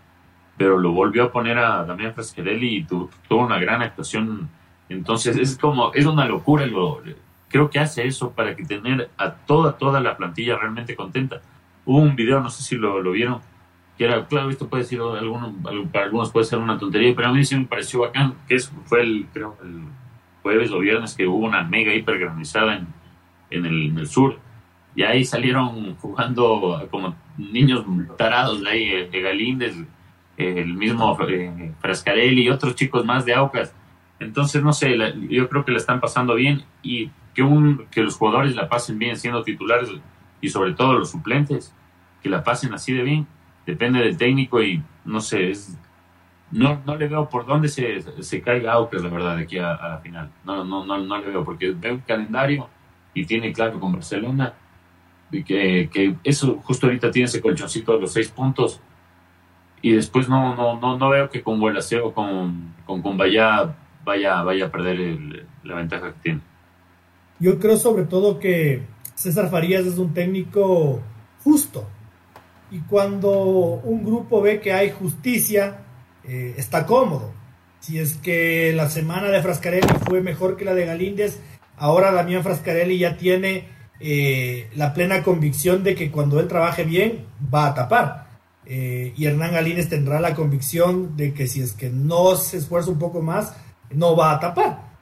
pero lo volvió a poner a Damián Frasquerelli y tuvo, una gran actuación. Entonces es como, es una locura, lo, creo que hace eso para que tener a toda, toda la plantilla realmente contenta. Hubo un video, no sé si lo, lo vieron, que era, claro, esto puede ser, para algunos puede ser una tontería, pero a mí sí me pareció bacán, que fue el, creo, el jueves o viernes que hubo una mega hiper granizada en, en, el, en el sur y ahí salieron jugando como niños tarados de ahí, de Galíndez, el mismo eh, Frascarelli y otros chicos más de Aucas. Entonces, no sé, yo creo que la están pasando bien y que, un, que los jugadores la pasen bien siendo titulares y sobre todo los suplentes, que la pasen así de bien, depende del técnico y no sé, es, no, no le veo por dónde se, se caiga Aucas, la verdad, de aquí a, a la final. No, no, no, no le veo porque veo el calendario y tiene claro con Barcelona que, que eso justo ahorita tiene ese colchoncito de los seis puntos y después no no no, no veo que con Guelaceo o con, con, con vaya, vaya, vaya a perder el, la ventaja que tiene. Yo creo sobre todo que César Farías es un técnico justo y cuando un grupo ve que hay justicia eh, está cómodo. Si es que la semana de Frascarelli fue mejor que la de Galíndez, ahora Damián Frascarelli ya tiene eh, la plena convicción de que cuando él trabaje bien va a tapar. Eh, y Hernán Galínez tendrá la convicción de que si es que no se esfuerza un poco más, no va a tapar.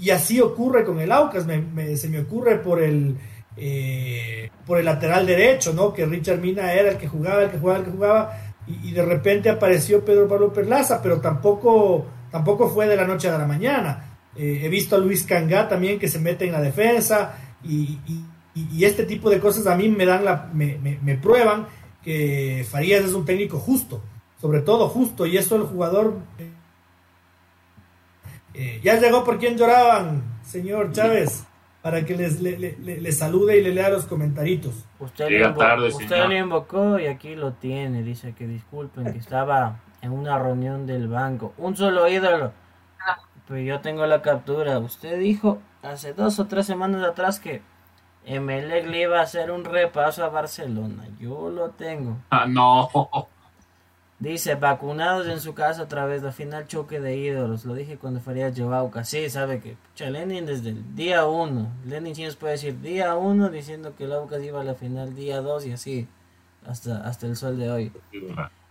Y así ocurre con el Aucas, se me ocurre por el, por el lateral derecho, ¿no? que Richard Mina era el que jugaba, el que jugaba, el que jugaba, y, de repente apareció Pedro Pablo Perlaza, pero tampoco, tampoco fue de la noche a la mañana. he visto a Luis Cangá también que se mete en la defensa y, este tipo de cosas a mí me dan la, me, me, prueban que Farías es un técnico justo, sobre todo justo, y eso el jugador eh, ya llegó por quien lloraban, señor Chávez, para que les le, salude y le lea los comentaritos. Usted, le, tarde, usted le invocó y aquí lo tiene, dice que disculpen que estaba en una reunión del banco. Un solo ídolo. Pues yo tengo la captura. Usted dijo hace dos o tres semanas atrás que Emelec le iba a hacer un repaso a Barcelona. Yo lo tengo. Ah, no. Dice, vacunados en su casa a través del final choque de ídolos. Lo dije cuando Faría Jovauca. Sí, sabe que pucha, Lenin desde el día 1. Lenin sí nos puede decir día 1 diciendo que el Aucas iba a la final día 2 y así hasta, hasta el sol de hoy.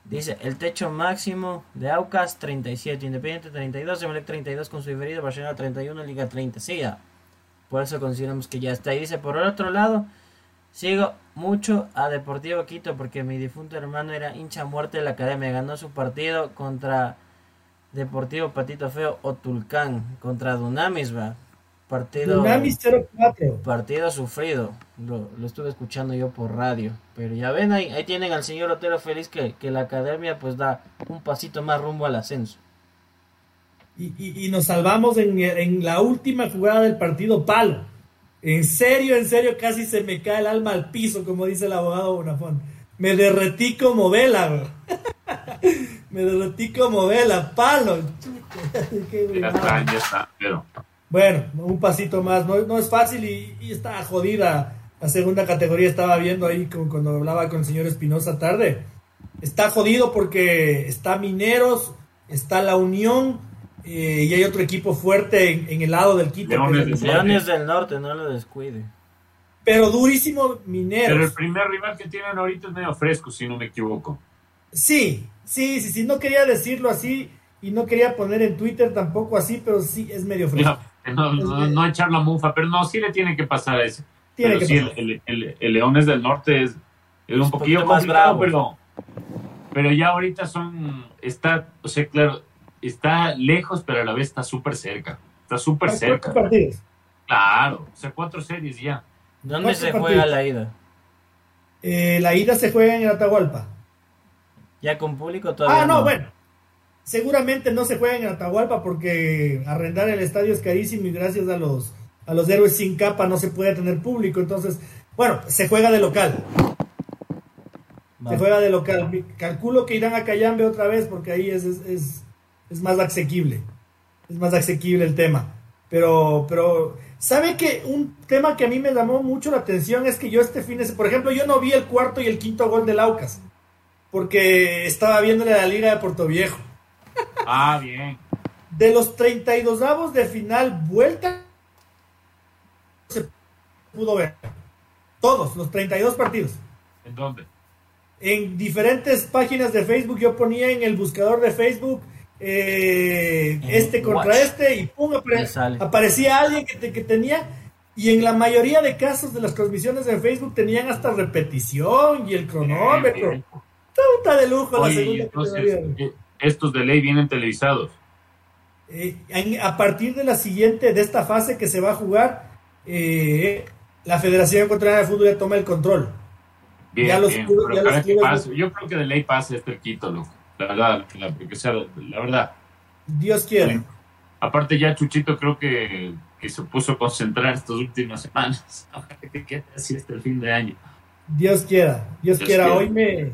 Dice, el techo máximo de Aucas 37, Independiente 32, Emelec 32 con su diferido, Barcelona 31, Liga 30. Sí, ya. Por eso consideramos que ya está. Y dice, por el otro lado, sigo mucho a Deportivo Quito porque mi difunto hermano era hincha muerte de la academia. Ganó su partido contra Deportivo Patito Feo o Tulcán, contra Dunamis, va. Partido, Dunamis 04. partido sufrido. Lo, lo estuve escuchando yo por radio. Pero ya ven, ahí, ahí tienen al señor Otero feliz que, que la academia pues da un pasito más rumbo al ascenso. Y, y- y nos salvamos en, en la última jugada del partido palo. En serio, en serio, casi se me cae el alma al piso, como dice el abogado Bonafón. Me derretí como vela, bro. <laughs> me derretí como vela, palo. <laughs> Ya está, ya está. Pero Bueno, un pasito más, no, no es fácil y, y está jodida. La segunda categoría estaba viendo ahí con- cuando hablaba con el señor Espinosa tarde. Está jodido porque está Mineros, está La Unión eh, y hay otro equipo fuerte en, en el lado del Quito. Leones es Leones del Norte, no lo descuide. pero durísimo Pero el Mineros. primer rival que tienen ahorita es medio fresco, si no me equivoco. Sí, sí, sí, sí, no quería decirlo así y no quería poner en Twitter tampoco así, pero sí es medio fresco. No, no, no echar la mufa, pero no, sí le tiene que pasar a ese. Tiene pero que sí, pasar. el, el, el- el Leones del Norte es, es un un poquillo poquito más complicado, bravo. pero, pero ya ahorita son, está, o sea, claro, está lejos, pero a la vez está súper cerca. Está súper ¿Cuántos cerca. partidos? Claro, o sea, cuatro series ya. ¿Dónde ¿Cuántos se partidos? juega la ida? Eh, la ida se juega en Atahualpa. Ya con público todavía. Ah, no, bueno. Seguramente no se juega en Atahualpa porque arrendar el estadio es carísimo y gracias a los a los héroes sin capa no se puede tener público. Entonces, bueno, se juega de local. Se juega de local. Calculo que irán a Cayambe otra vez porque ahí es, es, es, es más asequible. Es más asequible el tema. Pero, pero, ¿sabe que un tema que a mí me llamó mucho la atención es que yo este fin de por ejemplo, yo no vi el cuarto y el quinto gol del Aucas porque estaba viéndole la Liga de Puerto Viejo. Ah, bien. De los 32 avos de final, vuelta se pudo ver. Todos, los 32 partidos. ¿En dónde? En diferentes páginas de Facebook, yo ponía en el buscador de Facebook eh, este contra Watch. este y pum, apare- aparecía alguien que, te- que tenía. Y en la mayoría de casos de las transmisiones en Facebook tenían hasta repetición y el cronómetro. Puta de lujo la Oye, segunda entonces, eh, estos de ley vienen televisados. Eh, a partir de la siguiente, de esta fase que se va a jugar, eh, la Federación Ecuatoriana de Fútbol ya toma el control. Bien, Ya los bien. clubes- ya los clubes-. Yo creo que de ley pase este el Quito, loco. La verdad, la, porque sea, la verdad. Dios quiera. Aparte ya Chuchito creo que, que se puso a concentrar estas últimas semanas. Que quede así hasta el fin de año. Dios quiera. Dios, Dios quiera. quiera. Hoy me,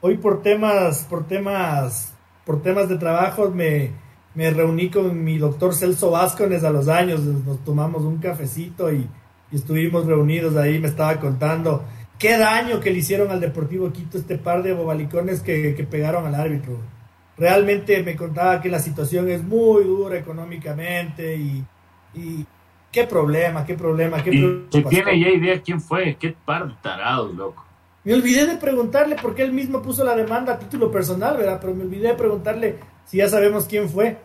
hoy por temas, por temas, por temas de trabajo me, me reuní con mi doctor Celso Vázquez a los años. Nos tomamos un cafecito y, y estuvimos reunidos ahí. Me estaba contando qué daño que le hicieron al Deportivo Quito este par de bobalicones que, que pegaron al árbitro. Realmente me contaba que la situación es muy dura económicamente y, y qué problema, qué problema, qué se preocupación. tiene ya idea quién fue. Qué par de tarados, loco. Me olvidé de preguntarle por qué él mismo puso la demanda a título personal, ¿verdad? Pero me olvidé de preguntarle si ya sabemos quién fue.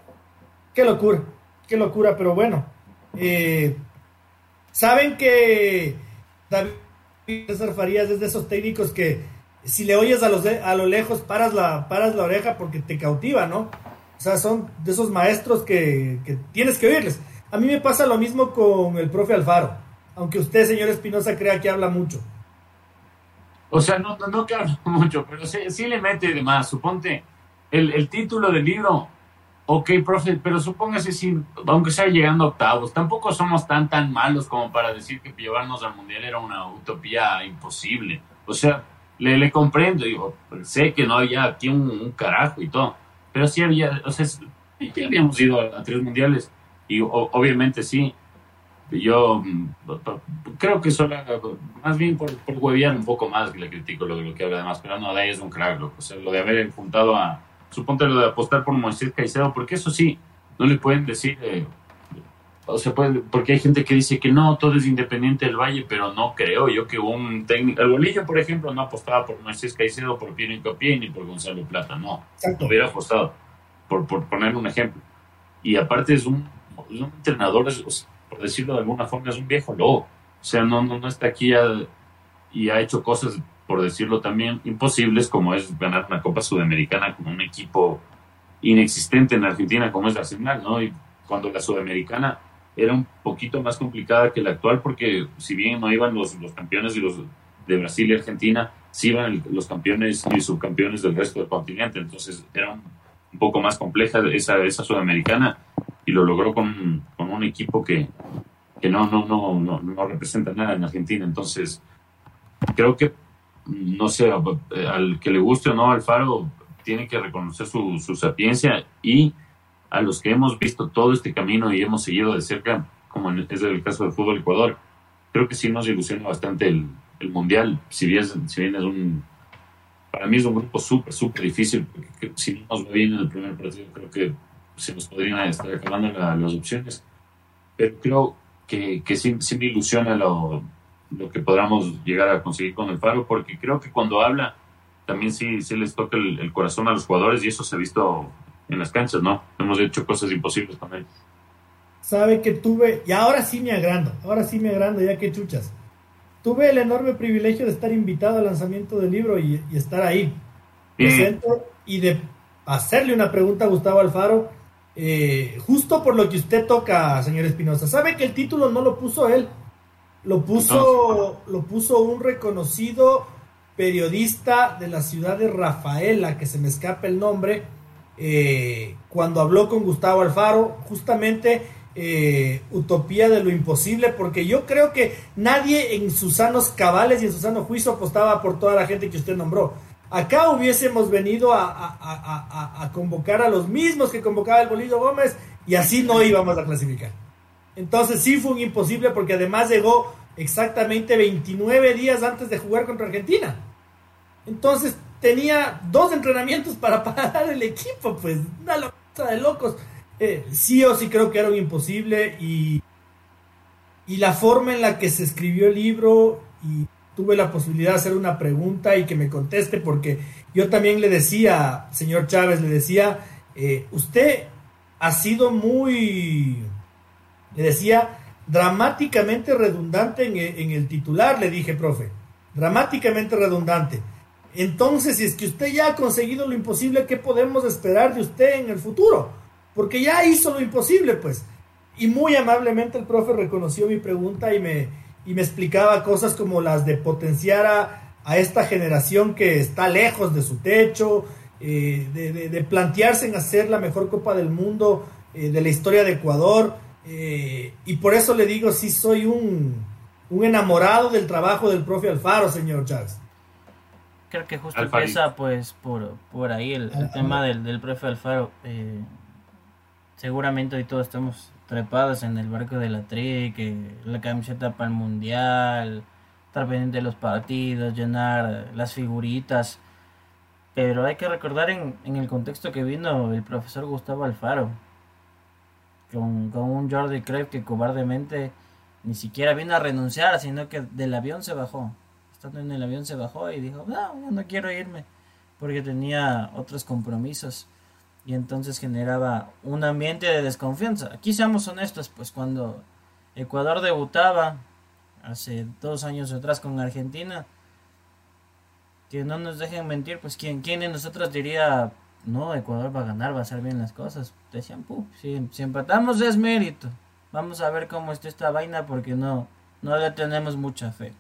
Qué locura, qué locura, pero bueno. Eh, Saben que David César es de esos técnicos que si le oyes a, los a lo lejos paras la, paras la oreja porque te cautiva, ¿no? O sea, son de esos maestros que, que tienes que oírles. A mí me pasa lo mismo con el profe Alfaro, aunque usted, señor Espinosa, crea que habla mucho. O sea, no, no, no que hablo <laughs> mucho, pero sí, sí le mete de más. Suponte el, el título del libro. Ok, profe, pero supóngase si, aunque sea llegando a octavos, tampoco somos tan tan malos como para decir que llevarnos al mundial era una utopía imposible. O sea, le, le comprendo, digo, sé que no había aquí un, carajo y todo, pero sí había, o sea, ya habíamos ido a, tres mundiales y o- obviamente sí, yo mm, creo que solo, más bien por, por un poco más le critico lo lo que habla además, pero no, de ahí es un crack, O sea, lo de haber juntado a, suponte lo de apostar por Moisés Caicedo, porque eso sí, no le pueden decir, eh, o sea, puede, porque hay gente que dice que no, todo es independiente del Valle, pero no creo yo que un técnico, el Bolillo, por ejemplo, no apostaba por Moisés Caicedo, por Piero Copie ni por Gonzalo Plata, no, no hubiera apostado, por, por poner un ejemplo. Y aparte es un, un entrenador, por decirlo de alguna forma, es un viejo lobo. O sea, no, no, no está aquí y ha hecho cosas, por decirlo también, imposibles, como es ganar una Copa Sudamericana con un equipo inexistente en Argentina como es Arsenal, ¿no? Y cuando la Sudamericana era un poquito más complicada que la actual, porque si bien no iban los, los campeones de, los, de Brasil y Argentina, sí iban los campeones y subcampeones del resto del continente, entonces era un, poco más compleja esa, esa Sudamericana y lo logró con, con un equipo que, que no, no, no, no, no representa nada en Argentina, entonces creo que no sé, al que le guste o no Alfaro, tiene que reconocer su, su sapiencia y a los que hemos visto todo este camino y hemos seguido de cerca, como es el caso del fútbol Ecuador, creo que sí nos ilusiona bastante el, el Mundial, si bien, si bien es un, para mí es un grupo súper, súper difícil, porque si no nos va bien en el primer partido, creo que se nos podrían estar acabando las opciones, pero creo que, que sí, sí me ilusiona lo, lo que podamos llegar a conseguir con el Faro, porque creo que cuando habla también sí, sí les toca el, corazón a los jugadores y eso se ha visto en las canchas, ¿no? Hemos hecho cosas imposibles también. Sabe que tuve, y ahora sí me agrando, ahora sí me agrando, ya que chuchas. Tuve el enorme privilegio de estar invitado al lanzamiento del libro y, estar ahí. y de hacerle una pregunta a Gustavo Alfaro, eh, justo por lo que usted toca, señor Espinosa. Sabe que el título no lo puso él, lo puso, lo puso un reconocido periodista de la ciudad de Rafaela, que se me escapa el nombre, eh, cuando habló con Gustavo Alfaro, justamente eh, Utopía de lo Imposible, porque yo creo que nadie en sus sanos cabales y en su sano juicio apostaba por toda la gente que usted nombró. Acá hubiésemos venido a, convocar a los mismos que convocaba el Bolillo Gómez y así no íbamos a clasificar. Entonces sí fue un imposible porque además llegó exactamente 29 días antes de jugar contra Argentina. Entonces tenía dos entrenamientos para <laughs> parar el equipo, pues una locura de locos. Eh, sí o sí creo que era un imposible y, y la forma en la que se escribió el libro y tuve la posibilidad de hacer una pregunta y que me conteste porque yo también le decía, señor Chávez, le decía, eh, usted ha sido muy, le decía, dramáticamente redundante en el titular, le dije, profe, dramáticamente redundante. Entonces, si es que usted ya ha conseguido lo imposible, ¿qué podemos esperar de usted en el futuro? Porque ya hizo lo imposible, pues. Y muy amablemente el profe reconoció mi pregunta y me, y me explicaba cosas como las de potenciar a, esta generación que está lejos de su techo, eh, de, plantearse en hacer la mejor Copa del Mundo eh, de la historia de Ecuador. Eh, y por eso le digo, sí soy un, un enamorado del trabajo del profe Alfaro, señor Charles. Creo que justo empieza pues por, por ahí el, tema del, del profe Alfaro. Eh, seguramente hoy todos estamos trepados en el barco de la tri, que la camiseta para el mundial, estar pendiente de los partidos, llenar las figuritas. Pero hay que recordar en, en el contexto que vino el profesor Gustavo Alfaro, con, con un Jordi Cruyff que cobardemente ni siquiera vino a renunciar, sino que del avión se bajó estando en el avión se bajó y dijo, no, no quiero irme, porque tenía otros compromisos y entonces generaba un ambiente de desconfianza. Aquí seamos honestos, pues cuando Ecuador debutaba hace dos años atrás con Argentina, que no nos dejen mentir, pues quién, quién de nosotros diría, no, Ecuador va a ganar, va a hacer bien las cosas. Decían, Puh, si, empatamos es mérito. Vamos a ver cómo está esta vaina porque no, no le tenemos mucha fe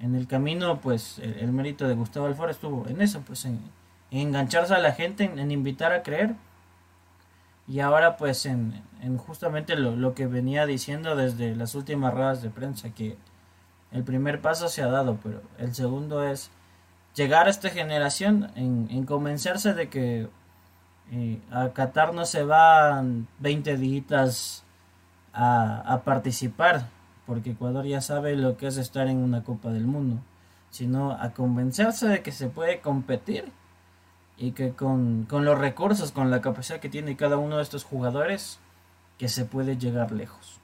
en el camino, pues el, mérito de Gustavo Alfaro estuvo en eso, pues en, engancharse a la gente, en, invitar a creer. Y ahora pues en, justamente lo, que venía diciendo desde las últimas ruedas de prensa, que el primer paso se ha dado, pero el segundo es llegar a esta generación en, convencerse de que eh, a Qatar no se van 20 días a, participar, porque Ecuador ya sabe lo que es estar en una Copa del Mundo, sino a convencerse de que se puede competir y que con, con los recursos, con la capacidad que tiene cada uno de estos jugadores, que se puede llegar lejos.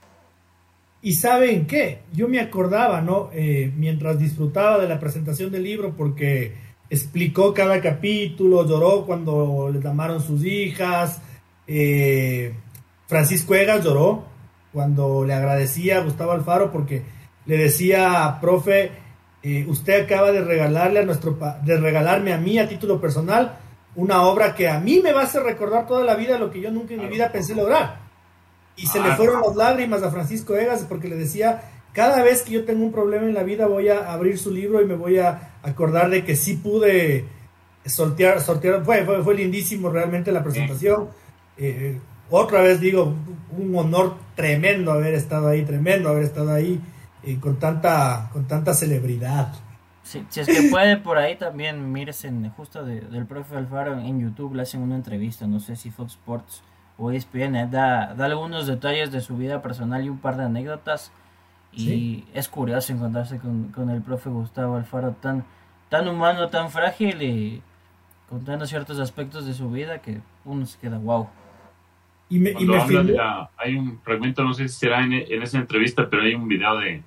Y saben qué, yo me acordaba, ¿no? Eh, mientras disfrutaba de la presentación del libro, porque explicó cada capítulo, lloró cuando le llamaron sus hijas, eh, Francisco Egas lloró cuando le agradecía a Gustavo Alfaro porque le decía, profe, eh, usted acaba de regalarle a nuestro, de regalarme a mí a título personal una obra que a mí me va a hacer recordar toda la vida lo que yo nunca en mi vida pensé lograr. Y se le ah. fueron las lágrimas a Francisco Egas porque le decía, cada vez que yo tengo un problema en la vida voy a abrir su libro y me voy a acordar de que sí pude sortear, sortear fue, fue, lindísimo realmente la presentación. Eh, otra vez digo, un honor tremendo haber estado ahí, tremendo haber estado ahí eh, con, tanta, con tanta celebridad. si es que puede por ahí también, mires justo del profe Alfaro en YouTube, le hacen una entrevista, no sé si Fox Sports ESPN, eh, da, da algunos detalles de su vida personal y un par de anécdotas. Y es curioso encontrarse con, el profe Gustavo Alfaro tan, tan humano, tan frágil y contando ciertos aspectos de su vida que uno se queda wow. Y me, y hay un fragmento, no sé si será en, esa entrevista, pero hay un video de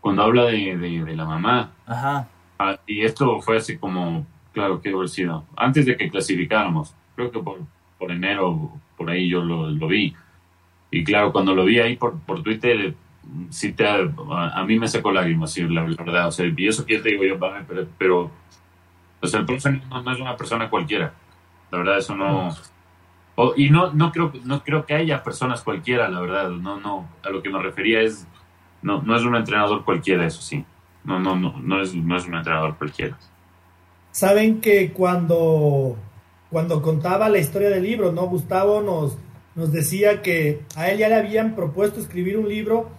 cuando habla de, la mamá. Ajá. Ah, y esto fue así como, claro, que haber sido, antes de que clasificáramos, creo que por, por enero, por ahí yo lo, lo vi. Y claro, cuando lo vi ahí por, por Twitter, sí te, a, mí me sacó lágrimas, sí, la, verdad. O sea, y eso que te digo yo, pero, pero o sea, el profe no, es una persona cualquiera. La verdad, eso no. y no, no creo, no creo que haya personas cualquiera, la verdad. No, no. A lo que me refería es, no, no es un entrenador cualquiera, eso sí. No, no, no, no es, no es un entrenador cualquiera. Saben que cuando, cuando contaba la historia del libro, ¿no? Gustavo nos, nos decía que a él ya le habían propuesto escribir un libro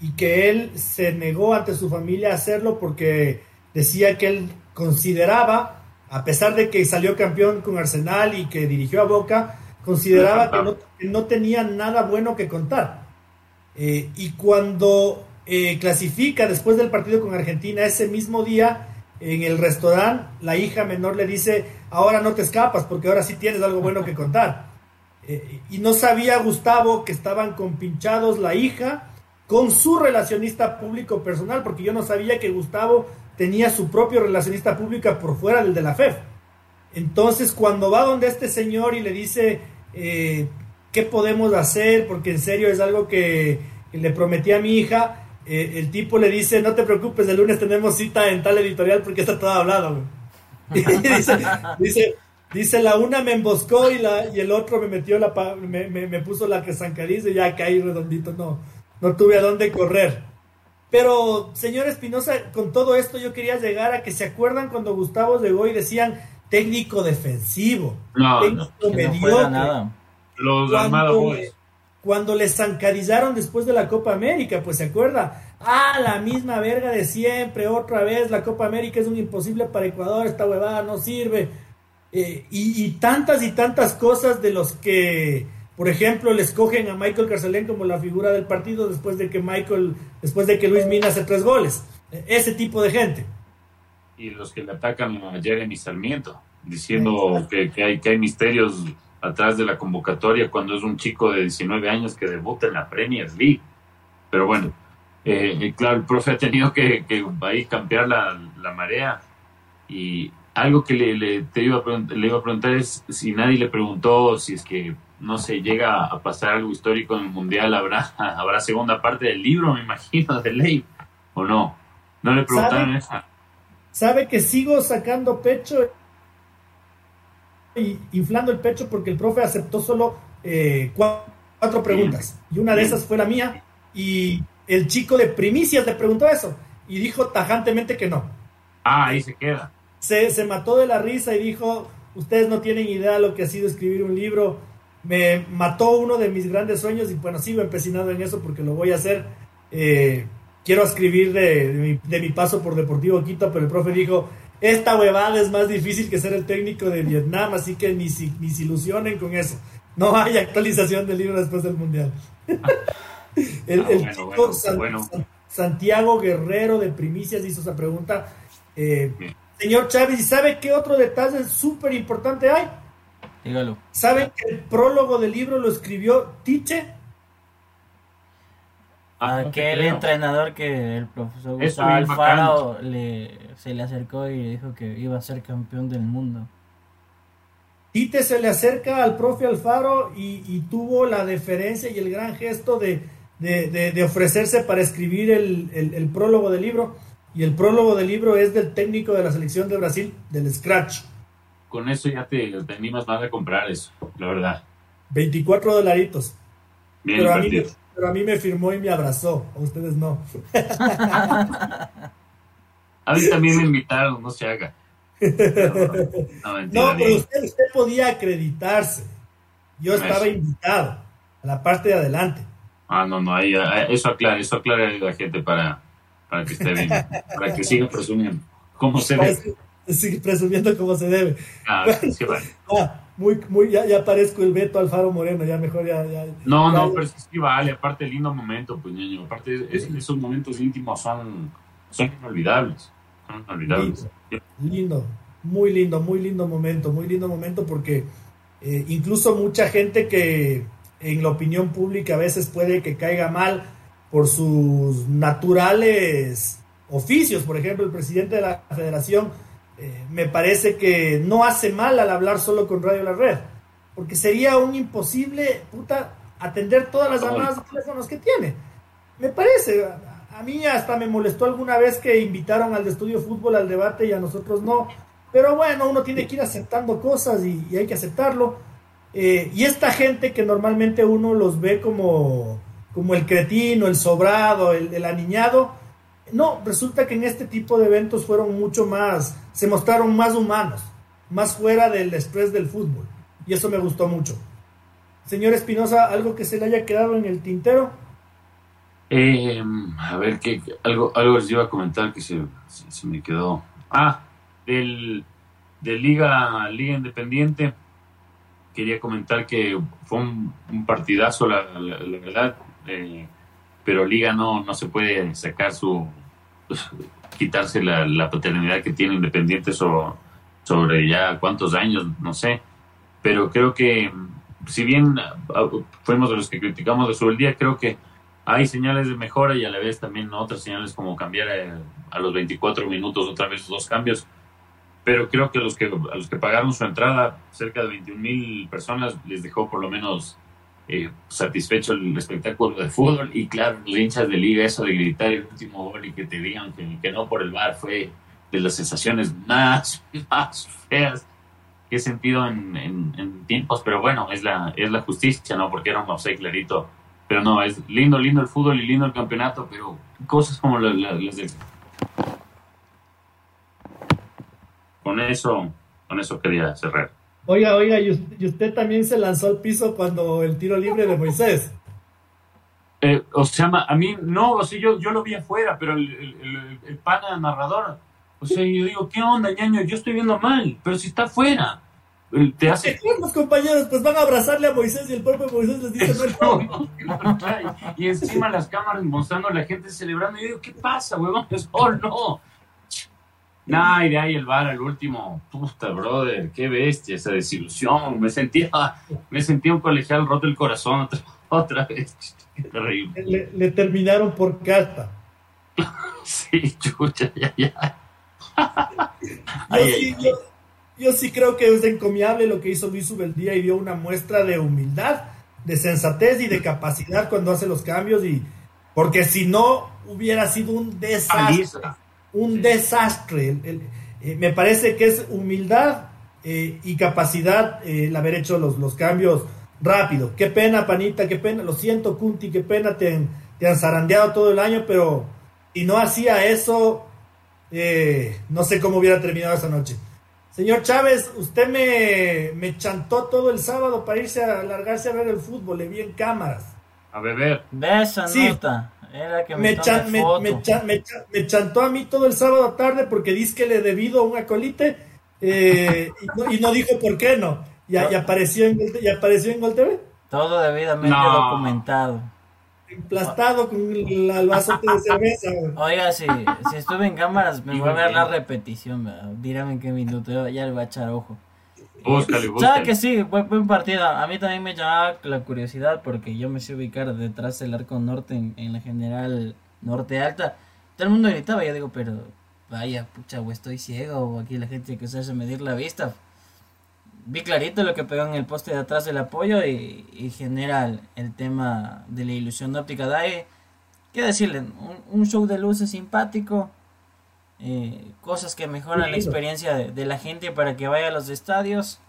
y que él se negó ante su familia a hacerlo porque decía que él consideraba, a pesar de que salió campeón con Arsenal y que dirigió a Boca, consideraba que no, tenía nada bueno que contar. Eh, y cuando eh, clasifica después del partido con Argentina, ese mismo día, en el restaurante, la hija menor le dice, ahora no te escapas porque ahora sí tienes algo bueno que contar. Eh, y no sabía Gustavo que estaban compinchados la hija con su relacionista público personal, porque yo no sabía que Gustavo tenía su propio relacionista público por fuera del de la FEF. Entonces, cuando va donde este señor y le dice, eh, ¿qué podemos hacer? Porque en serio es algo que, le prometí a mi hija, eh, el tipo le dice, no te preocupes, el lunes tenemos cita en tal editorial porque está todo hablado. <laughs> dice, dice, la una me emboscó y, la, y el otro me metió la, me, me, puso la que zancadiza y ya caí redondito, no no tuve a dónde correr. Pero, señor Espinosa, con todo esto yo quería llegar a que se acuerdan cuando Gustavo llegó y decían técnico defensivo, no, técnico no, mediocre. Los cuando, cuando les zancadizaron después de la Copa América, pues se acuerda, ah, la misma verga de siempre, otra vez, la Copa América es un imposible para Ecuador, esta huevada no sirve. Eh, y, tantas y tantas cosas de los que por ejemplo, le escogen a Michael Carcelén como la figura del partido después de que Michael, después de que Luis Mina hace tres goles. Ese tipo de gente. Y los que le atacan a Jeremy Sarmiento, diciendo que, hay, que hay misterios atrás de la convocatoria cuando es un chico de 19 años que debuta en la Premier League. Pero bueno, eh, eh, claro, el profe ha tenido que, que ahí cambiar la, la marea y algo que le, le, te iba a le iba a preguntar es si nadie le preguntó si es que no se llega a pasar algo histórico en el mundial, habrá, <laughs> habrá segunda parte del libro, me imagino, de ley, o no. No le preguntaron ¿Sabe, Sabe que sigo sacando pecho y inflando el pecho porque el profe aceptó solo eh, cuatro, preguntas. Y una de esas fue la mía. Y el chico de primicias le preguntó eso. Y dijo tajantemente que no. Ah, ahí se queda. Se, se mató de la risa y dijo, ustedes no tienen idea lo que ha sido escribir un libro me mató uno de mis grandes sueños y bueno, sigo empecinado en eso porque lo voy a hacer. Eh, quiero escribir de, mi, paso por Deportivo Quito, pero el profe dijo, esta huevada es más difícil que ser el técnico de Vietnam, así que ni, ni se ilusionen con eso. No hay actualización del libro después del Mundial. <laughs> el, Ah, el bueno, chico bueno, San- bueno. San- Santiago Guerrero de Primicias hizo esa pregunta. Eh, señor Chávez, ¿y sabe qué otro detalle súper importante hay? Dígalo. ¿Saben que el prólogo del libro lo escribió Tiche? Ah, Aquel creo. entrenador que el profesor Eso Gustavo Alfaro le, se le acercó y le dijo que iba a ser campeón del mundo. Tite se le acerca al profe Alfaro y, y tuvo la deferencia y el gran gesto de, de- de- de ofrecerse para escribir el, el- el prólogo del libro. Y el prólogo del libro es del técnico de la selección de Brasil, del Scratch. Con eso ya te, te animas más a comprar eso, la verdad. 24 dolaritos. Bien Pero a, mí, me- invertido. pero a mí me firmó y me abrazó. A ustedes no. <laughs> A mí también me invitaron, no se haga. <laughs> No, pero usted, usted podía acreditarse. Yo estaba Eso. invitado a la parte de adelante. Ah, no, no, ahí, ahí- eso aclara, eso aclara a la gente para, para que esté bien, para que siga presumiendo. ¿Cómo se ve? Sigue presumiendo como se debe. Ah, sí, vale. Ah, muy, muy, ya, ya parezco el Beto Alfaro Moreno, ya mejor ya. ya No, ya- no, pero es que sí vale, aparte lindo momento, pues ñaño, aparte es- esos momentos íntimos son, son inolvidables, son inolvidables. Lindo, muy lindo, muy lindo momento, muy lindo momento porque eh, incluso mucha gente que en la opinión pública a veces puede que caiga mal por sus naturales oficios, por ejemplo, el presidente de la federación eh, me parece que no hace mal al hablar solo con Radio La Red, porque sería un imposible, puta, atender todas las llamadas de teléfonos que tiene. Me parece, a, mí hasta me molestó alguna vez que invitaron al de Estudio Fútbol al debate y a nosotros no, pero bueno, uno tiene que ir aceptando cosas y, y hay que aceptarlo. Eh, y esta gente que normalmente uno los ve como, como el cretino, el sobrado, el, el aniñado, no, resulta que en este tipo de eventos fueron mucho más, se mostraron más humanos, más fuera del estrés del fútbol. Y eso me gustó mucho. Señor Espinosa, ¿algo que se le haya quedado en el tintero? Eh, a ver, ¿qué, qué- algo, algo les iba a comentar que se, se, se me quedó. Ah, del, de Liga, Liga Independiente. Quería comentar que fue un, partidazo, la, verdad. eh, pero Liga no, no se puede sacar su. quitarse la, paternidad que tiene Independiente sobre, sobre ya cuántos años, no sé. Pero creo que, si bien ah, fuimos de los que criticamos de su día, creo que hay señales de mejora y a la vez también otras señales como cambiar eh, a, los 24 minutos otra vez dos cambios. Pero creo que los que, a los que pagaron su entrada, cerca de 21 mil personas, les dejó por lo menos eh, satisfecho el espectáculo de fútbol. Y claro, los hinchas de liga, eso de gritar el último gol y que te digan que, que no por el bar fue de las sensaciones más, <laughs> más feas que he sentido en, en, en tiempos. Pero bueno, es la, es la justicia, ¿no? Porque era un offside clarito pero no, es lindo, lindo el fútbol y lindo el campeonato, pero cosas como las del... Con eso, con eso quería cerrar. Oiga, oiga, y usted, y usted también se lanzó al piso cuando el tiro libre de Moisés. Eh, o sea, a mí no, o sea, yo, yo lo vi afuera, pero el, el, el, el pana narrador, o sea, yo digo, ¿qué onda, ñaño? Yo estoy viendo mal, pero si está afuera. Te hace... Los compañeros pues van a abrazarle a Moisés y el propio Moisés les dice no, <laughs> no, no, <laughs> y encima las cámaras mostrando a la gente celebrando. Y yo digo, ¿qué pasa, huevón? <laughs> Oh, no. Nah, y de ahí el bar al último. Puta, brother, qué bestia esa desilusión. Me sentía, me sentía un colegial roto el corazón otra, <laughs> otra vez. Qué terrible. Le, le, terminaron por carta. <laughs> Sí, chucha, ya, ya. Yo, sí, yo, yo sí creo que es encomiable lo que hizo Luis Ubeldía y dio una muestra de humildad, de sensatez y de capacidad cuando hace los cambios y porque si no hubiera sido un desastre, un sí. desastre. El, el, eh, me parece que es humildad eh, y capacidad eh, el haber hecho los, los cambios rápido. Qué pena, panita, qué pena, lo siento, Kunti, qué pena, te, te han zarandeado todo el año, pero si no hacía eso, eh, no sé cómo hubiera terminado esa noche. Señor Chávez, usted me, me chantó todo el sábado para irse a largarse a ver el fútbol, le vi en cámaras. A beber. De esa sí. nota. Era que me, me, chan, me, me, chan, me, me, chantó a mí todo el sábado tarde porque dice que le debido un acolite eh, y, no, y, no, dijo por qué no. Y, y, apareció, en, y apareció en Gol TV. Todo debidamente no. documentado. emplastado con el, vaso de cerveza. Oiga, si, si estuve en cámaras, me voy a ver la repetición. Dígame en qué minuto, ya le voy a echar ojo. Búscale, ¿Sabe que sí? Buen, partido. A mí también me llamaba la curiosidad porque yo me sé ubicar detrás del arco norte en, la general norte alta. Todo el mundo gritaba, yo digo, pero vaya, pucha, o estoy ciego, o aquí la gente que se hace medir la vista. Vi clarito lo que pegó en el poste de atrás del apoyo y, genera el, tema de la ilusión óptica. DAE, ¿qué decirle? Un, show de luces simpático, eh, cosas que mejoran la experiencia de, la gente para que vaya a los estadios.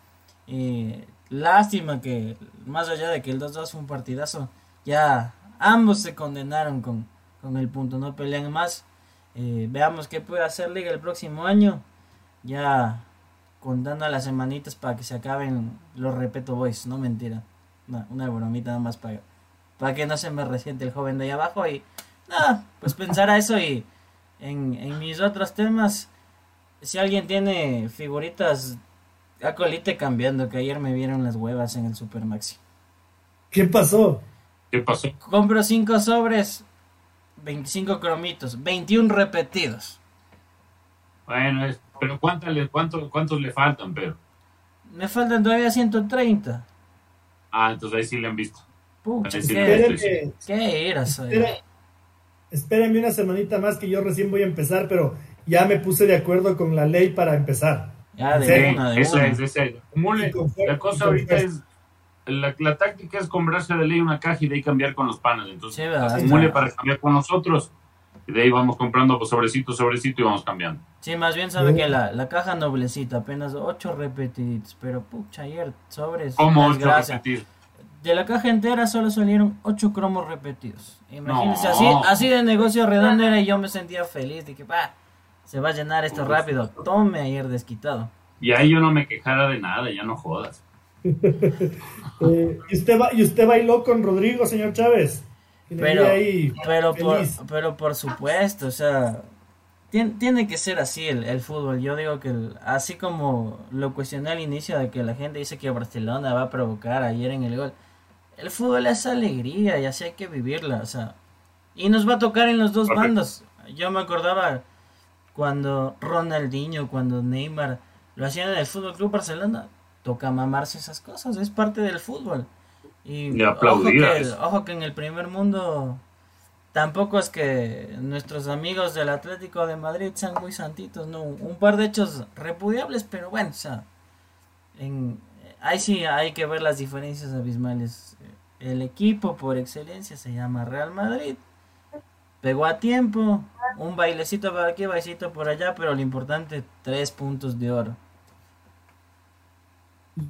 Eh, lástima que, más allá de que el 2-2 fue un partidazo, ya ambos se condenaron con, con el punto, no pelean más. Eh, veamos qué puede hacer Liga el próximo año. Ya contando las semanitas para que se acaben los repeto boys, no mentira. una bromita nada más para, para que no se me resiente el joven de ahí abajo. Y nada, pues pensar a eso y en, en mis otros temas. Si alguien tiene figuritas, acolite cambiando, que ayer me vieron las huevas en el Super Maxi. ¿Qué pasó? ¿Qué pasó? Compro cinco sobres, 25 cromitos, 21 repetidos. Bueno, pero ¿cuántos, cuántos, ¿cuántos le faltan, pero? Me faltan todavía 130. Ah, entonces ahí sí le han visto. Pucha, ¿qué, ¿qué eras? Espérenme una semanita más que yo recién voy a empezar, pero ya me puse de acuerdo con la ley para empezar. Ya, de una, de eso es, es, La cosa ahorita es la, la, táctica es comprarse de ley una caja y de ahí cambiar con los panes. Entonces, acumule para cambiar con nosotros. Y de ahí vamos comprando pues, sobrecito, sobrecito y vamos cambiando. Sí, más bien sabe que la, la caja noblecita, apenas ocho repetidos. Pero pucha, ayer sobres. ¿Cómo ocho repetidos? De la caja entera solo salieron ocho cromos repetidos. Imagínense, así, así de negocio redondo era y yo me sentía feliz de que, va, se va a llenar esto rápido. Tome ayer desquitado. Y ahí yo no me quejara de nada, ya no jodas. <laughs> Eh, ¿y, usted ¿Y usted bailó con Rodrigo, señor Chávez? Pero, pero, por, pero por supuesto, o sea, tiene, tiene que ser así el, el fútbol. Yo digo que así como lo cuestioné al inicio de que la gente dice que Barcelona va a provocar ayer en el gol, el fútbol es alegría y así hay que vivirla, o sea, y nos va a tocar en los dos bandos. Yo me acordaba cuando Ronaldinho, cuando Neymar lo hacían en el Fútbol Club Barcelona, toca mamarse esas cosas, es parte del fútbol. Y, ojo, que, ojo que en el primer mundo tampoco es que nuestros amigos del Atlético de Madrid sean muy santitos, no, un par de hechos repudiables, pero bueno, o sea, en, ahí sí hay que ver las diferencias abismales. El equipo por excelencia se llama Real Madrid. Pegó a tiempo, un bailecito por aquí, bailecito por allá, pero lo importante, tres puntos de oro.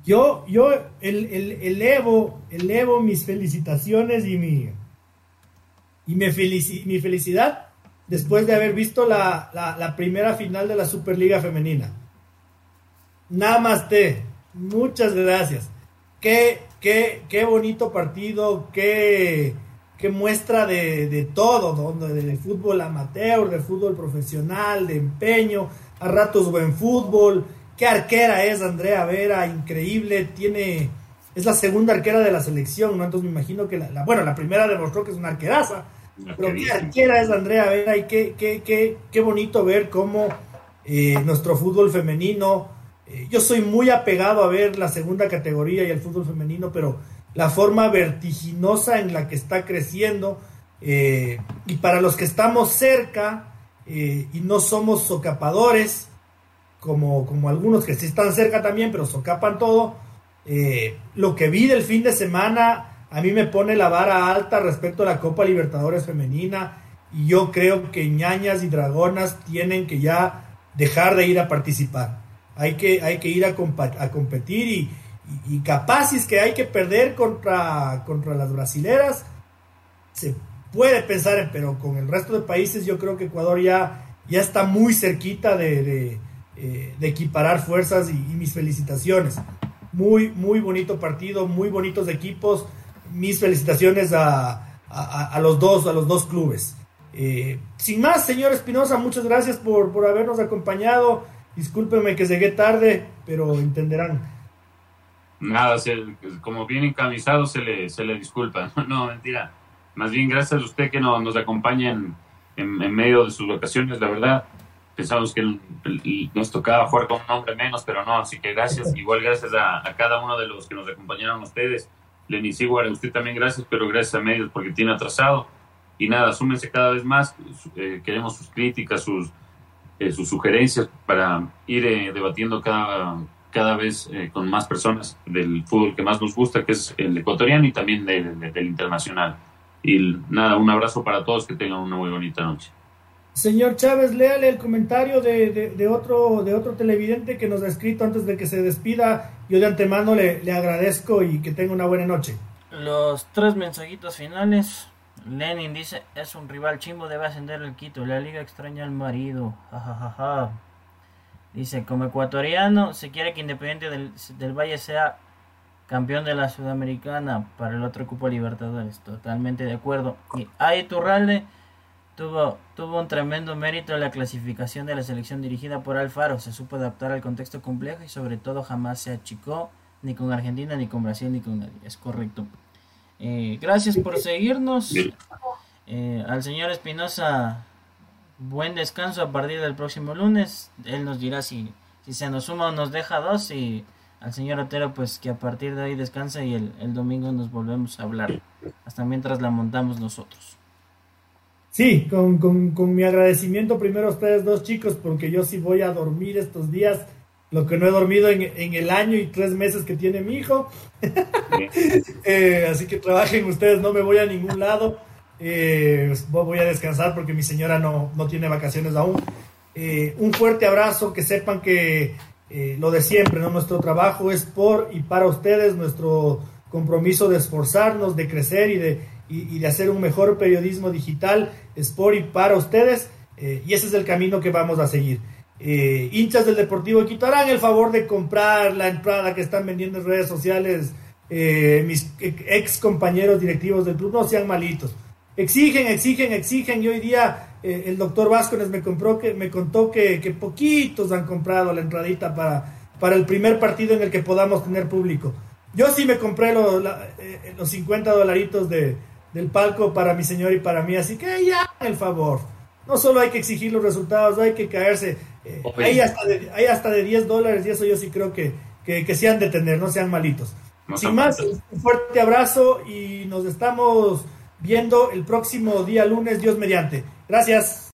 Yo, yo el, el, elevo, elevo mis felicitaciones y mi, y mi, felicidad después de haber visto la, la, primera final de la Superliga Femenina. Namaste. Muchas gracias. Qué, qué, qué bonito partido, qué, qué muestra de, de todo, donde del fútbol amateur, del fútbol profesional, de empeño, a ratos buen fútbol, Qué arquera es Andrea Vera, increíble, tiene es la segunda arquera de la selección, ¿no? Entonces me imagino que la, bueno, la primera demostró que es una arqueraza, pero qué arquera es Andrea Vera y qué, qué, qué, qué bonito ver cómo eh, nuestro fútbol femenino, yo soy muy apegado a ver la segunda categoría y el fútbol femenino, pero la forma vertiginosa en la que está creciendo eh, y para los que estamos cerca y no somos socapadores, como, como algunos que sí están cerca también, pero socapan todo. Eh, lo que vi del fin de semana a mí me pone la vara alta respecto a la Copa Libertadores femenina y yo creo que ñañas y dragonas tienen que ya dejar de ir a participar. Hay que, hay que ir a, a competir y, y, si es que hay que perder contra, contra las brasileras, se puede pensar, pero con el resto de países yo creo que Ecuador ya, ya está muy cerquita de eh, de equiparar fuerzas y, mis felicitaciones. Muy, muy bonito partido, muy bonitos equipos. Mis felicitaciones a, a, los, dos, a los dos clubes. Eh, sin más, señor Espinosa, muchas gracias por, por habernos acompañado. Discúlpeme que llegué tarde, pero entenderán. Nada, como bien encamisado se le, se le disculpa. <laughs> No, mentira. Más bien, gracias a usted que nos, nos acompaña en, en, medio de sus vacaciones, la verdad. Pensamos que nos tocaba jugar con un hombre menos, pero no, así que gracias. Igual gracias a, cada uno de los que nos acompañaron ustedes. Lenny Siguar, a usted también gracias, pero gracias a medios porque tiene atrasado. Y nada, súmense cada vez más. Eh, queremos sus críticas, sus, eh, sus sugerencias para ir eh, debatiendo cada, cada vez con más personas del fútbol que más nos gusta, que es el ecuatoriano y también del internacional. Y nada, un abrazo para todos, que tengan una muy bonita noche. Señor Chávez, léale el comentario de, de, otro, de otro televidente que nos ha escrito antes de que se despida. Yo de antemano le, le agradezco y que tenga una buena noche. Los tres mensajitos finales. Lenin dice, es un rival chimbo, debe ascender el Quito. La liga extraña al marido. Dice, como ecuatoriano, se quiere que Independiente del, del Valle sea campeón de la Sudamericana para el otro cupo Libertadores. Totalmente de acuerdo. Y ahí Turralde tuvo, tuvo un tremendo mérito en la clasificación de la selección dirigida por Alfaro. Se supo adaptar al contexto complejo y sobre todo jamás se achicó ni con Argentina, ni con Brasil, ni con nadie. Es correcto. Eh, gracias por seguirnos. Eh, al señor Espinosa, buen descanso a partir del próximo lunes. Él nos dirá si, si se nos suma o nos deja dos y al señor Otero, pues que a partir de ahí descansa y el, el domingo nos volvemos a hablar, hasta mientras la montamos nosotros. Sí, con, con, con, mi agradecimiento primero a ustedes dos chicos, porque yo sí voy a dormir estos días, lo que no he dormido en, en el año y tres meses que tiene mi hijo. <laughs> eh, así que trabajen ustedes, no me voy a ningún lado. Eh, voy a descansar porque mi señora no, no tiene vacaciones aún. Eh, un fuerte abrazo, que sepan que eh, lo de siempre, ¿no? Nuestro trabajo es por y para ustedes, nuestro compromiso de esforzarnos, de crecer y de, y, de hacer un mejor periodismo digital es por y para ustedes, y ese es el camino que vamos a seguir. Eh, hinchas del Deportivo Quito harán el favor de comprar la entrada que están vendiendo en redes sociales mis ex compañeros directivos del club, no sean malitos. Exigen, exigen, exigen, y hoy día eh, el doctor Vázquez me, compró que, me contó que, poquitos han comprado la entradita para, para el primer partido en el que podamos tener público. Yo sí me compré los, eh, los 50 dolaritos de, del palco para mi señor y para mí, así que ya, el favor. No solo hay que exigir los resultados, hay que caerse. Eh, hay, hasta de, hay hasta de 10 dólares y eso yo sí creo que, que, que se han de tener, no sean malitos. Sin más, un fuerte abrazo y nos estamos viendo el próximo día lunes, Dios mediante. Gracias.